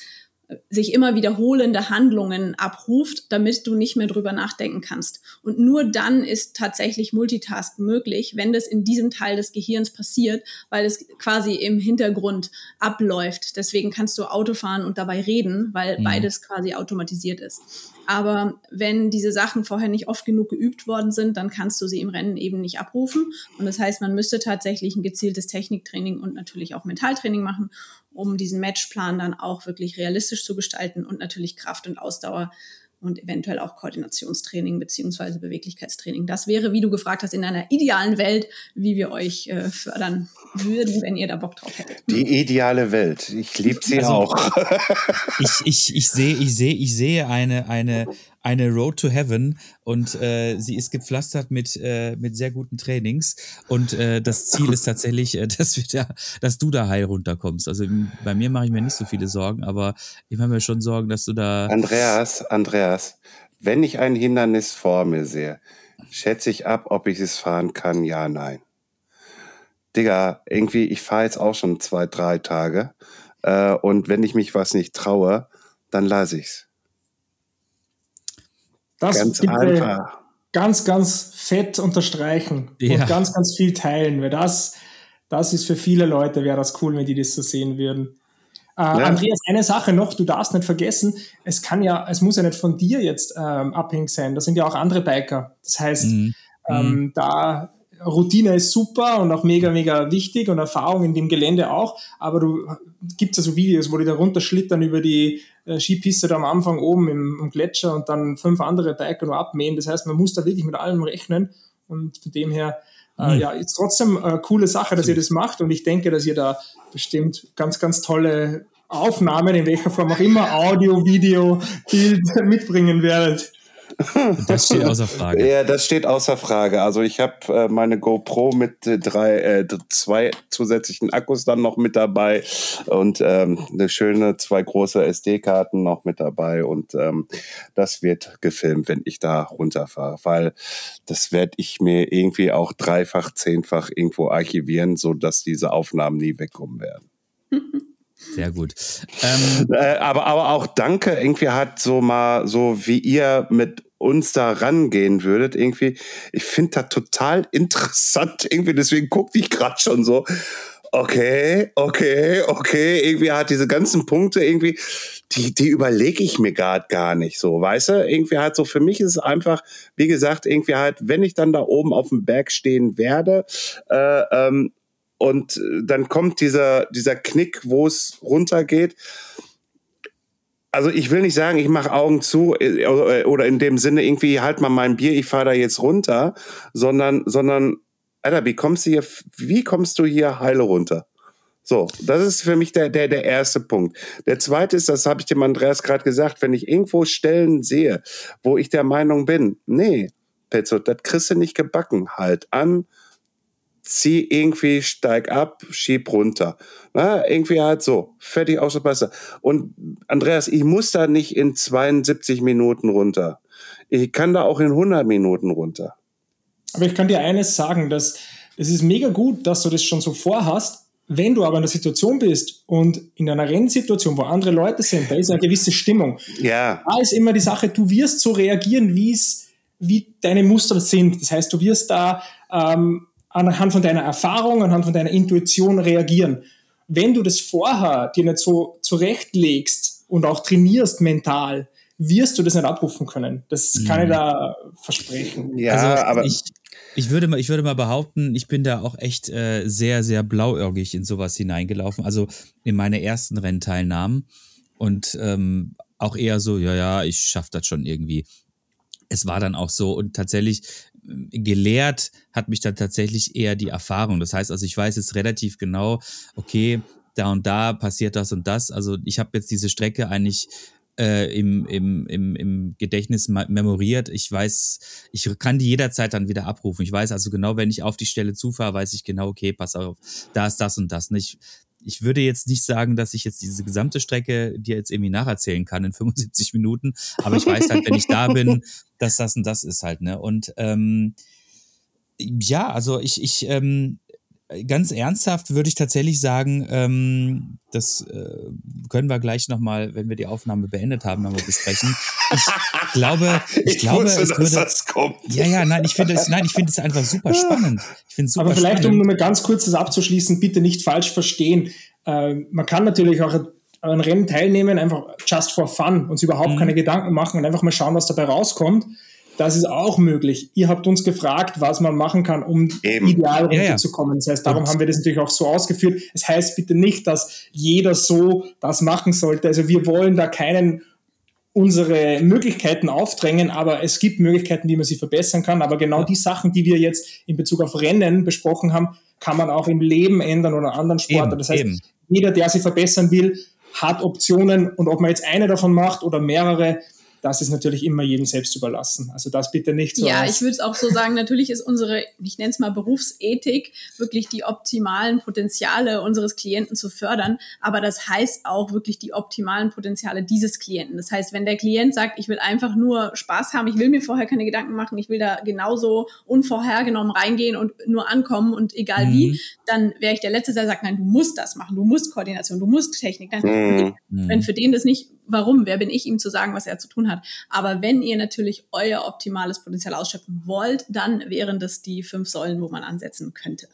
sich immer wiederholende Handlungen abruft, damit du nicht mehr drüber nachdenken kannst. Und nur dann ist tatsächlich Multitask möglich, wenn das in diesem Teil des Gehirns passiert, weil es quasi im Hintergrund abläuft. Deswegen kannst du Auto fahren und dabei reden, weil Mhm. beides quasi automatisiert ist. Aber wenn diese Sachen vorher nicht oft genug geübt worden sind, dann kannst du sie im Rennen eben nicht abrufen. Und das heißt, man müsste tatsächlich ein gezieltes Techniktraining und natürlich auch Mentaltraining machen, um diesen Matchplan dann auch wirklich realistisch zu gestalten und natürlich Kraft und Ausdauer und eventuell auch Koordinationstraining beziehungsweise Beweglichkeitstraining. Das wäre, wie du gefragt hast, in einer idealen Welt, wie wir euch äh, fördern würden, wenn ihr da Bock drauf hättet. Die ideale Welt. Ich liebe sie Also- auch. ich, ich, ich sehe, ich sehe, ich sehe eine, eine, eine Road to Heaven und äh, sie ist gepflastert mit, äh, mit sehr guten Trainings. Und äh, das Ziel ist tatsächlich, äh, dass, wir da, dass du da heil runterkommst. Also bei mir mache ich mir nicht so viele Sorgen, aber ich mache mir schon Sorgen, dass du da. Andreas, Andreas, wenn ich ein Hindernis vor mir sehe, schätze ich ab, ob ich es fahren kann, ja, nein. Digga, irgendwie, ich fahre jetzt auch schon zwei, drei Tage. Äh, und wenn ich mich was nicht traue, dann lasse ich's. Das Ganz bitte einfach. ganz, ganz fett unterstreichen Ja. und ganz, ganz viel teilen, weil das, das ist für viele Leute, wäre das cool, wenn die das so sehen würden. Äh, Andreas, eine Sache noch, du darfst nicht vergessen, es kann ja, es muss ja nicht von dir jetzt ähm, abhängig sein, das sind ja auch andere Biker. Das heißt, Mhm. ähm, da Routine ist super und auch mega, mega wichtig und Erfahrung in dem Gelände auch, aber du gibt ja so Videos, wo die da runterschlittern über die äh, Skipiste da am Anfang oben im, im Gletscher und dann fünf andere Biker nur abmähen. Das heißt, man muss da wirklich mit allem rechnen und von dem her, äh, Mhm. ja, ist trotzdem eine coole Sache, dass ihr das macht und ich denke, dass ihr da bestimmt ganz, ganz tolle Aufnahmen, in welcher Form auch immer, Audio, Video, Bild mitbringen werdet. Das steht außer Frage. Ja, das steht außer Frage. Also ich habe äh, meine GoPro mit äh, drei, äh, zwei zusätzlichen Akkus dann noch mit dabei und ähm, eine schöne zwei große SD-Karten noch mit dabei und ähm, das wird gefilmt, wenn ich da runterfahre, weil das werde ich mir irgendwie auch dreifach, zehnfach irgendwo archivieren, so dass diese Aufnahmen nie wegkommen werden. Sehr gut. Ähm, Äh, aber, aber auch danke, irgendwie hat so mal so, wie ihr mit uns da rangehen würdet, irgendwie, ich finde das total interessant, irgendwie, deswegen guckte ich gerade schon so, okay, okay, okay, irgendwie hat diese ganzen Punkte irgendwie, die, die überlege ich mir gerade gar nicht so, weißt du? Irgendwie halt so, für mich ist es einfach, wie gesagt, irgendwie halt, wenn ich dann da oben auf dem Berg stehen werde, äh, ähm, und äh, dann kommt dieser, dieser Knick, wo es runtergeht. Also ich will nicht sagen, ich mache Augen zu äh, oder in dem Sinne irgendwie halt mal mein Bier, ich fahre da jetzt runter, sondern, sondern, Alter, wie kommst du hier, wie kommst du hier heile runter? So, das ist für mich der, der, der erste Punkt. Der zweite ist, das habe ich dem Andreas gerade gesagt, wenn ich irgendwo Stellen sehe, wo ich der Meinung bin, nee, Petzo, das kriegst du nicht gebacken. Halt an, zieh irgendwie, steig ab, schieb runter. Na, irgendwie halt so. Fertig, aus besser. Und Andreas, ich muss da nicht in 72 Minuten runter. Ich kann da auch in 100 Minuten runter. Aber ich kann dir eines sagen, dass es ist mega gut, dass du das schon so vorhast. Wenn du aber in der Situation bist und in einer Rennsituation, wo andere Leute sind, da ist eine gewisse Stimmung. Ja, Da ist immer die Sache, du wirst so reagieren, wie es, wie deine Muster sind. Das heißt, du wirst da ähm, anhand von deiner Erfahrung, anhand von deiner Intuition reagieren. Wenn du das vorher dir nicht so zurechtlegst und auch trainierst mental, wirst du das nicht abrufen können. Das kann ich da versprechen. ja, also aber ich, ich, würde mal, ich würde mal behaupten, ich bin da auch echt äh, sehr, sehr blauäugig in sowas hineingelaufen. Also in meine ersten Rennteilnahmen. Und ähm, auch eher so, ja, ja, ich schaff das schon irgendwie. Es war dann auch so und tatsächlich gelehrt hat mich dann tatsächlich eher die Erfahrung. Das heißt, also ich weiß jetzt relativ genau, okay, da und da passiert das und das. Also ich habe jetzt diese Strecke eigentlich äh, im, im, im, im Gedächtnis memoriert. Ich weiß, ich kann die jederzeit dann wieder abrufen. Ich weiß also genau, wenn ich auf die Stelle zufahre, weiß ich genau, okay, pass auf, da ist das und das. Nicht, ich würde jetzt nicht sagen, dass ich jetzt diese gesamte Strecke dir jetzt irgendwie nacherzählen kann in 75 Minuten, aber ich weiß halt, wenn ich da bin, dass das und das ist halt, ne? Und ähm, ja, also ich, ich ähm, ganz ernsthaft würde ich tatsächlich sagen, ähm, das äh, können wir gleich nochmal, wenn wir die Aufnahme beendet haben, nochmal besprechen. Ich glaube, ich, glaube, wusste, es dass würde. das kommt. Ja, ja, nein, ich finde es, nein, ich finde es einfach super spannend. Ich finde super Aber vielleicht, um spannend. nur mal ganz kurz das abzuschließen, bitte nicht falsch verstehen. Äh, man kann natürlich auch an einem Rennen teilnehmen, einfach just for fun, uns überhaupt Mhm. keine Gedanken machen und einfach mal schauen, was dabei rauskommt. Das ist auch möglich. Ihr habt uns gefragt, was man machen kann, um Eben. ideal Ja, ja. runterzukommen. Das heißt, darum Und- haben wir das natürlich auch so ausgeführt. Es heißt bitte nicht, dass jeder so das machen sollte. Also wir wollen da keinen unsere Möglichkeiten aufdrängen, aber es gibt Möglichkeiten, wie man sie verbessern kann. Aber genau die Sachen, die wir jetzt in Bezug auf Rennen besprochen haben, kann man auch im Leben ändern oder anderen Sportarten. Das heißt, eben. jeder, der sich verbessern will, hat Optionen und ob man jetzt eine davon macht oder mehrere, das ist natürlich immer jedem selbst überlassen. Also das bitte nicht so. Ja, ich würde es auch so sagen, natürlich ist unsere, ich nenne es mal Berufsethik, wirklich die optimalen Potenziale unseres Klienten zu fördern. Aber das heißt auch wirklich die optimalen Potenziale dieses Klienten. Das heißt, wenn der Klient sagt, ich will einfach nur Spaß haben, ich will mir vorher keine Gedanken machen, ich will da genauso unvorhergenommen reingehen und nur ankommen und egal mhm. wie, dann wäre ich der Letzte, der sagt, nein, du musst das machen, du musst Koordination, du musst Technik. Nein, mhm. Wenn für den das nicht warum, wer bin ich, ihm zu sagen, was er zu tun hat. Aber wenn ihr natürlich euer optimales Potenzial ausschöpfen wollt, dann wären das die fünf Säulen, wo man ansetzen könnte.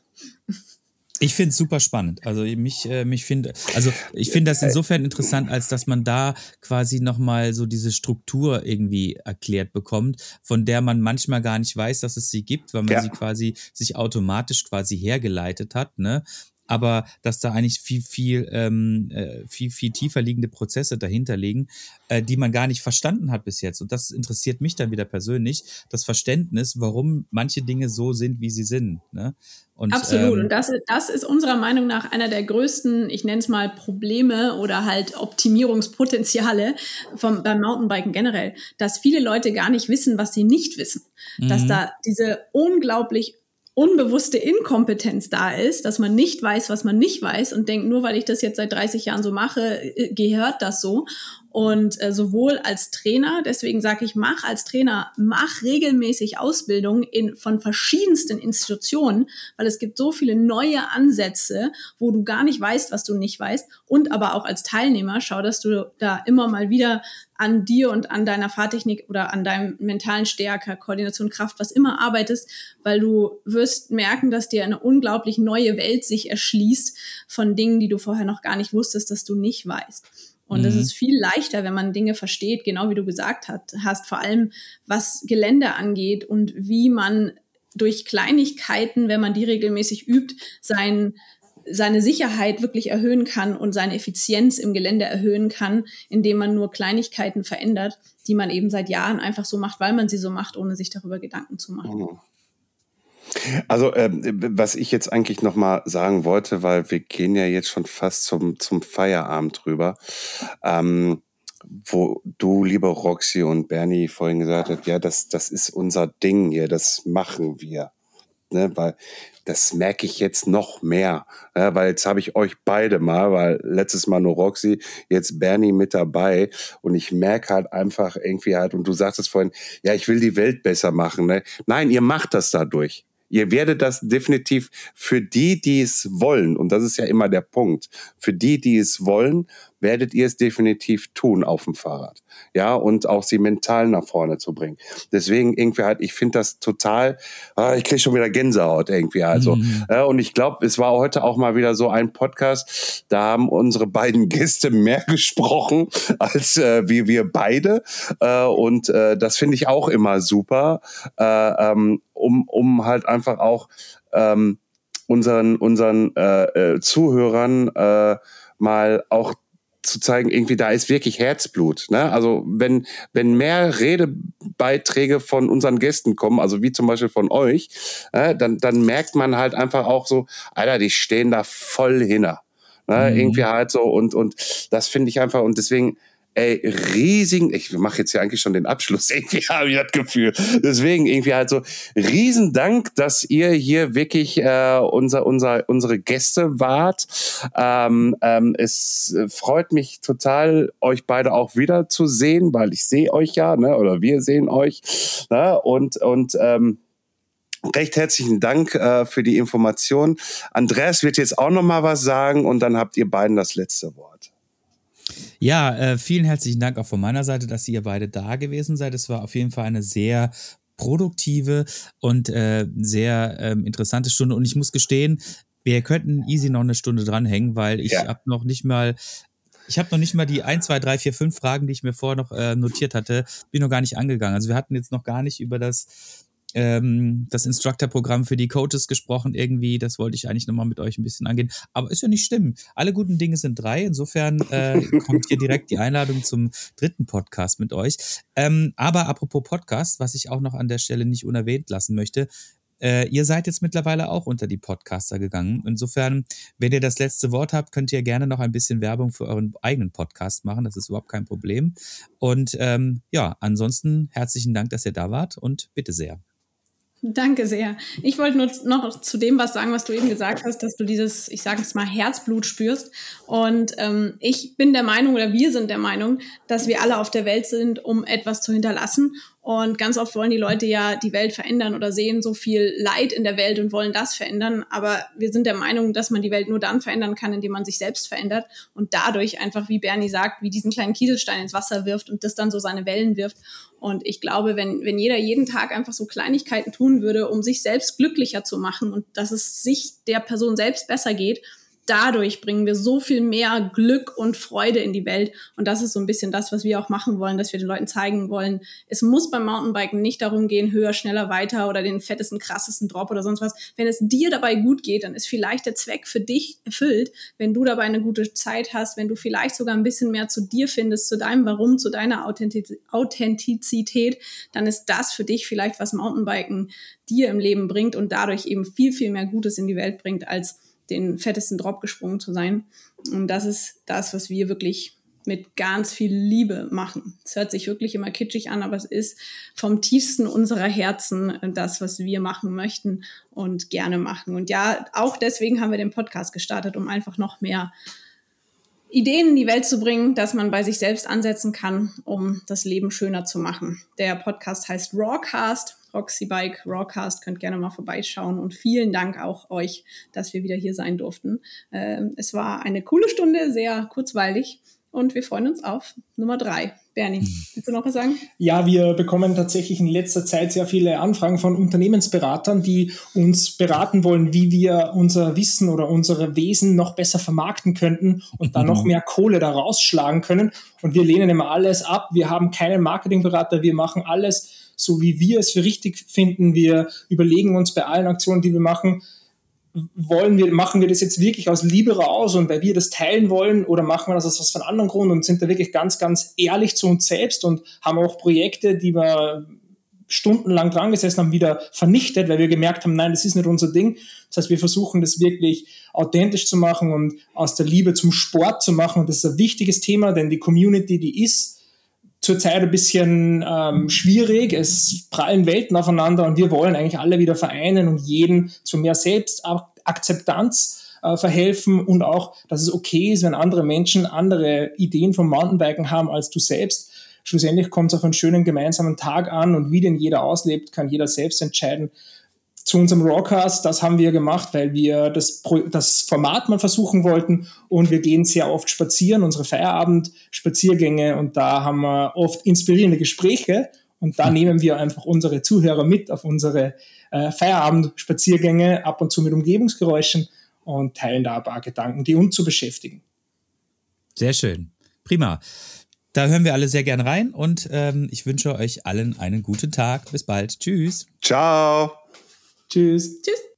Ich finde es super spannend. Also mich, äh, mich finde, also ich finde das insofern interessant, als dass man da quasi nochmal so diese Struktur irgendwie erklärt bekommt, von der man manchmal gar nicht weiß, dass es sie gibt, weil man ja. sie quasi sich automatisch quasi hergeleitet hat, ne? Aber dass da eigentlich viel, viel, ähm, äh, viel, viel tiefer liegende Prozesse dahinter liegen, äh, die man gar nicht verstanden hat bis jetzt. Und das interessiert mich dann wieder persönlich, das Verständnis, warum manche Dinge so sind, wie sie sind. Ne? Und, Absolut. Ähm, und das, das ist unserer Meinung nach einer der größten, ich nenne es mal Probleme oder halt Optimierungspotenziale vom, beim Mountainbiken generell, dass viele Leute gar nicht wissen, was sie nicht wissen. Dass mhm. da diese unglaublich unbewusste Inkompetenz da ist, dass man nicht weiß, was man nicht weiß und denkt, nur weil ich das jetzt seit 30 Jahren so mache, äh, gehört das so. Und äh, sowohl als Trainer, deswegen sage ich, mach als Trainer, mach regelmäßig Ausbildung in, von verschiedensten Institutionen, weil es gibt so viele neue Ansätze, wo du gar nicht weißt, was du nicht weißt. Und aber auch als Teilnehmer, schau, dass du da immer mal wieder an dir und an deiner Fahrtechnik oder an deinem mentalen Stärke, Koordination, Kraft, was immer arbeitest, weil du wirst merken, dass dir eine unglaublich neue Welt sich erschließt von Dingen, die du vorher noch gar nicht wusstest, dass du nicht weißt. Und es mhm. ist viel leichter, wenn man Dinge versteht, genau wie du gesagt hat, hast, vor allem was Gelände angeht und wie man durch Kleinigkeiten, wenn man die regelmäßig übt, sein, seine Sicherheit wirklich erhöhen kann und seine Effizienz im Gelände erhöhen kann, indem man nur Kleinigkeiten verändert, die man eben seit Jahren einfach so macht, weil man sie so macht, ohne sich darüber Gedanken zu machen. Mhm. Also, äh, was ich jetzt eigentlich noch mal sagen wollte, weil wir gehen ja jetzt schon fast zum, zum Feierabend rüber, ähm, wo du, liebe Roxy und Bernie, vorhin gesagt habt, ja, das, das ist unser Ding hier, das machen wir. Ne, weil das merke ich jetzt noch mehr, ja, weil jetzt habe ich euch beide mal, weil letztes Mal nur Roxy, jetzt Bernie mit dabei und ich merke halt einfach irgendwie halt, und du sagtest vorhin, ja, ich will die Welt besser machen. Ne? Nein, ihr macht das dadurch. Ihr werdet das definitiv für die, die es wollen, und das ist ja immer der Punkt, für die, die es wollen, werdet ihr es definitiv tun auf dem Fahrrad. Ja, und auch sie mental nach vorne zu bringen. Deswegen irgendwie halt, ich finde das total, ah, ich kriege schon wieder Gänsehaut irgendwie. Also, mhm. äh, und ich glaube, es war heute auch mal wieder so ein Podcast, da haben unsere beiden Gäste mehr gesprochen als äh, wie wir beide. Äh, und äh, das finde ich auch immer super, äh, ähm, um, um halt einfach auch ähm, unseren, unseren äh, äh, Zuhörern äh, mal auch zu zeigen, irgendwie da ist wirklich Herzblut. Ne? Also wenn, wenn mehr Redebeiträge von unseren Gästen kommen, also wie zum Beispiel von euch, äh, dann, dann merkt man halt einfach auch so, Alter, die stehen da voll hinter. Ne? Mhm. Irgendwie halt so und, und das finde ich einfach und deswegen ey, riesigen, ich mache jetzt ja eigentlich schon den Abschluss, irgendwie habe ich das Gefühl. Deswegen irgendwie halt so, riesen Dank, dass ihr hier wirklich äh, unser, unser, unsere Gäste wart. Ähm, ähm, es freut mich total, euch beide auch wieder zu sehen, weil ich sehe euch ja, ne, oder wir sehen euch. Ne, und, und ähm, Recht herzlichen Dank äh, für die Information. Andreas wird jetzt auch noch mal was sagen und dann habt ihr beiden das letzte Wort. Ja, äh, vielen herzlichen Dank auch von meiner Seite, dass ihr beide da gewesen seid. Es war auf jeden Fall eine sehr produktive und äh, sehr ähm, interessante Stunde. Und ich muss gestehen, wir könnten easy noch eine Stunde dranhängen, weil ich ja. habe noch nicht mal ich habe noch nicht mal die 1, 2, 3, 4, 5 Fragen, die ich mir vorher noch äh, notiert hatte, bin noch gar nicht angegangen. Also wir hatten jetzt noch gar nicht über das ähm, das Instructor-Programm für die Coaches gesprochen irgendwie. Das wollte ich eigentlich nochmal mit euch ein bisschen angehen. Aber ist ja nicht schlimm. Alle guten Dinge sind drei. Insofern äh, kommt hier direkt die Einladung zum dritten Podcast mit euch. Ähm, aber apropos Podcast, was ich auch noch an der Stelle nicht unerwähnt lassen möchte, äh, ihr seid jetzt mittlerweile auch unter die Podcaster gegangen. Insofern, wenn ihr das letzte Wort habt, könnt ihr gerne noch ein bisschen Werbung für euren eigenen Podcast machen. Das ist überhaupt kein Problem. Und ähm, ja, ansonsten herzlichen Dank, dass ihr da wart und bitte sehr. Danke sehr. Ich wollte nur noch zu dem was sagen, was du eben gesagt hast, dass du dieses, ich sage es mal, Herzblut spürst. Und ähm, ich bin der Meinung oder wir sind der Meinung, dass wir alle auf der Welt sind, um etwas zu hinterlassen. Und ganz oft wollen die Leute ja die Welt verändern oder sehen so viel Leid in der Welt und wollen das verändern. Aber wir sind der Meinung, dass man die Welt nur dann verändern kann, indem man sich selbst verändert und dadurch einfach, wie Bernie sagt, wie diesen kleinen Kieselstein ins Wasser wirft und das dann so seine Wellen wirft. Und ich glaube, wenn, wenn jeder jeden Tag einfach so Kleinigkeiten tun würde, um sich selbst glücklicher zu machen und dass es sich der Person selbst besser geht, dadurch bringen wir so viel mehr Glück und Freude in die Welt. Und das ist so ein bisschen das, was wir auch machen wollen, dass wir den Leuten zeigen wollen, es muss beim Mountainbiken nicht darum gehen, höher, schneller, weiter oder den fettesten, krassesten Drop oder sonst was. Wenn es dir dabei gut geht, dann ist vielleicht der Zweck für dich erfüllt, wenn du dabei eine gute Zeit hast, wenn du vielleicht sogar ein bisschen mehr zu dir findest, zu deinem Warum, zu deiner Authentizität, dann ist das für dich vielleicht, was Mountainbiken dir im Leben bringt und dadurch eben viel, viel mehr Gutes in die Welt bringt als den fettesten Drop gesprungen zu sein. Und das ist das, was wir wirklich mit ganz viel Liebe machen. Es hört sich wirklich immer kitschig an, aber es ist vom tiefsten unserer Herzen das, was wir machen möchten und gerne machen. Und ja, auch deswegen haben wir den Podcast gestartet, um einfach noch mehr Ideen in die Welt zu bringen, dass man bei sich selbst ansetzen kann, um das Leben schöner zu machen. Der Podcast heißt Rawcast Roxy Bike Rawcast. Könnt gerne mal vorbeischauen und vielen Dank auch euch, dass wir wieder hier sein durften. Ähm, es war eine coole Stunde, sehr kurzweilig und wir freuen uns auf Nummer drei. Bernie, willst du noch was sagen? Ja, wir bekommen tatsächlich in letzter Zeit sehr viele Anfragen von Unternehmensberatern, die uns beraten wollen, wie wir unser Wissen oder unsere Wesen noch besser vermarkten könnten und dann noch mehr Kohle da rausschlagen können. Und wir lehnen immer alles ab. Wir haben keinen Marketingberater. Wir machen alles so wie wir es für richtig finden. Wir überlegen uns bei allen Aktionen, die wir machen, wollen wir, machen wir das jetzt wirklich aus Liebe raus und weil wir das teilen wollen oder machen wir das aus was von anderen Grund und sind da wirklich ganz, ganz ehrlich zu uns selbst und haben auch Projekte, die wir stundenlang dran gesessen haben, wieder vernichtet, weil wir gemerkt haben, nein, das ist nicht unser Ding. Das heißt, wir versuchen das wirklich authentisch zu machen und aus der Liebe zum Sport zu machen und das ist ein wichtiges Thema, denn die Community, die ist zurzeit ein bisschen ähm, schwierig. Es prallen Welten aufeinander und wir wollen eigentlich alle wieder vereinen und jeden zu mehr Selbstakzeptanz äh, verhelfen und auch, dass es okay ist, wenn andere Menschen andere Ideen vom Mountainbiken haben als du selbst. Schlussendlich kommt es auf einen schönen gemeinsamen Tag an und wie den jeder auslebt, kann jeder selbst entscheiden zu unserem Rawcast, das haben wir gemacht, weil wir das, das Format mal versuchen wollten und wir gehen sehr oft spazieren, unsere Feierabend-Spaziergänge und da haben wir oft inspirierende Gespräche und da nehmen wir einfach unsere Zuhörer mit auf unsere äh, Feierabend-Spaziergänge, ab und zu mit Umgebungsgeräuschen und teilen da ein paar Gedanken, die uns zu beschäftigen. Sehr schön. Prima. Da hören wir alle sehr gern rein und ähm, ich wünsche euch allen einen guten Tag. Bis bald. Tschüss. Ciao. Tschüss. Tschüss.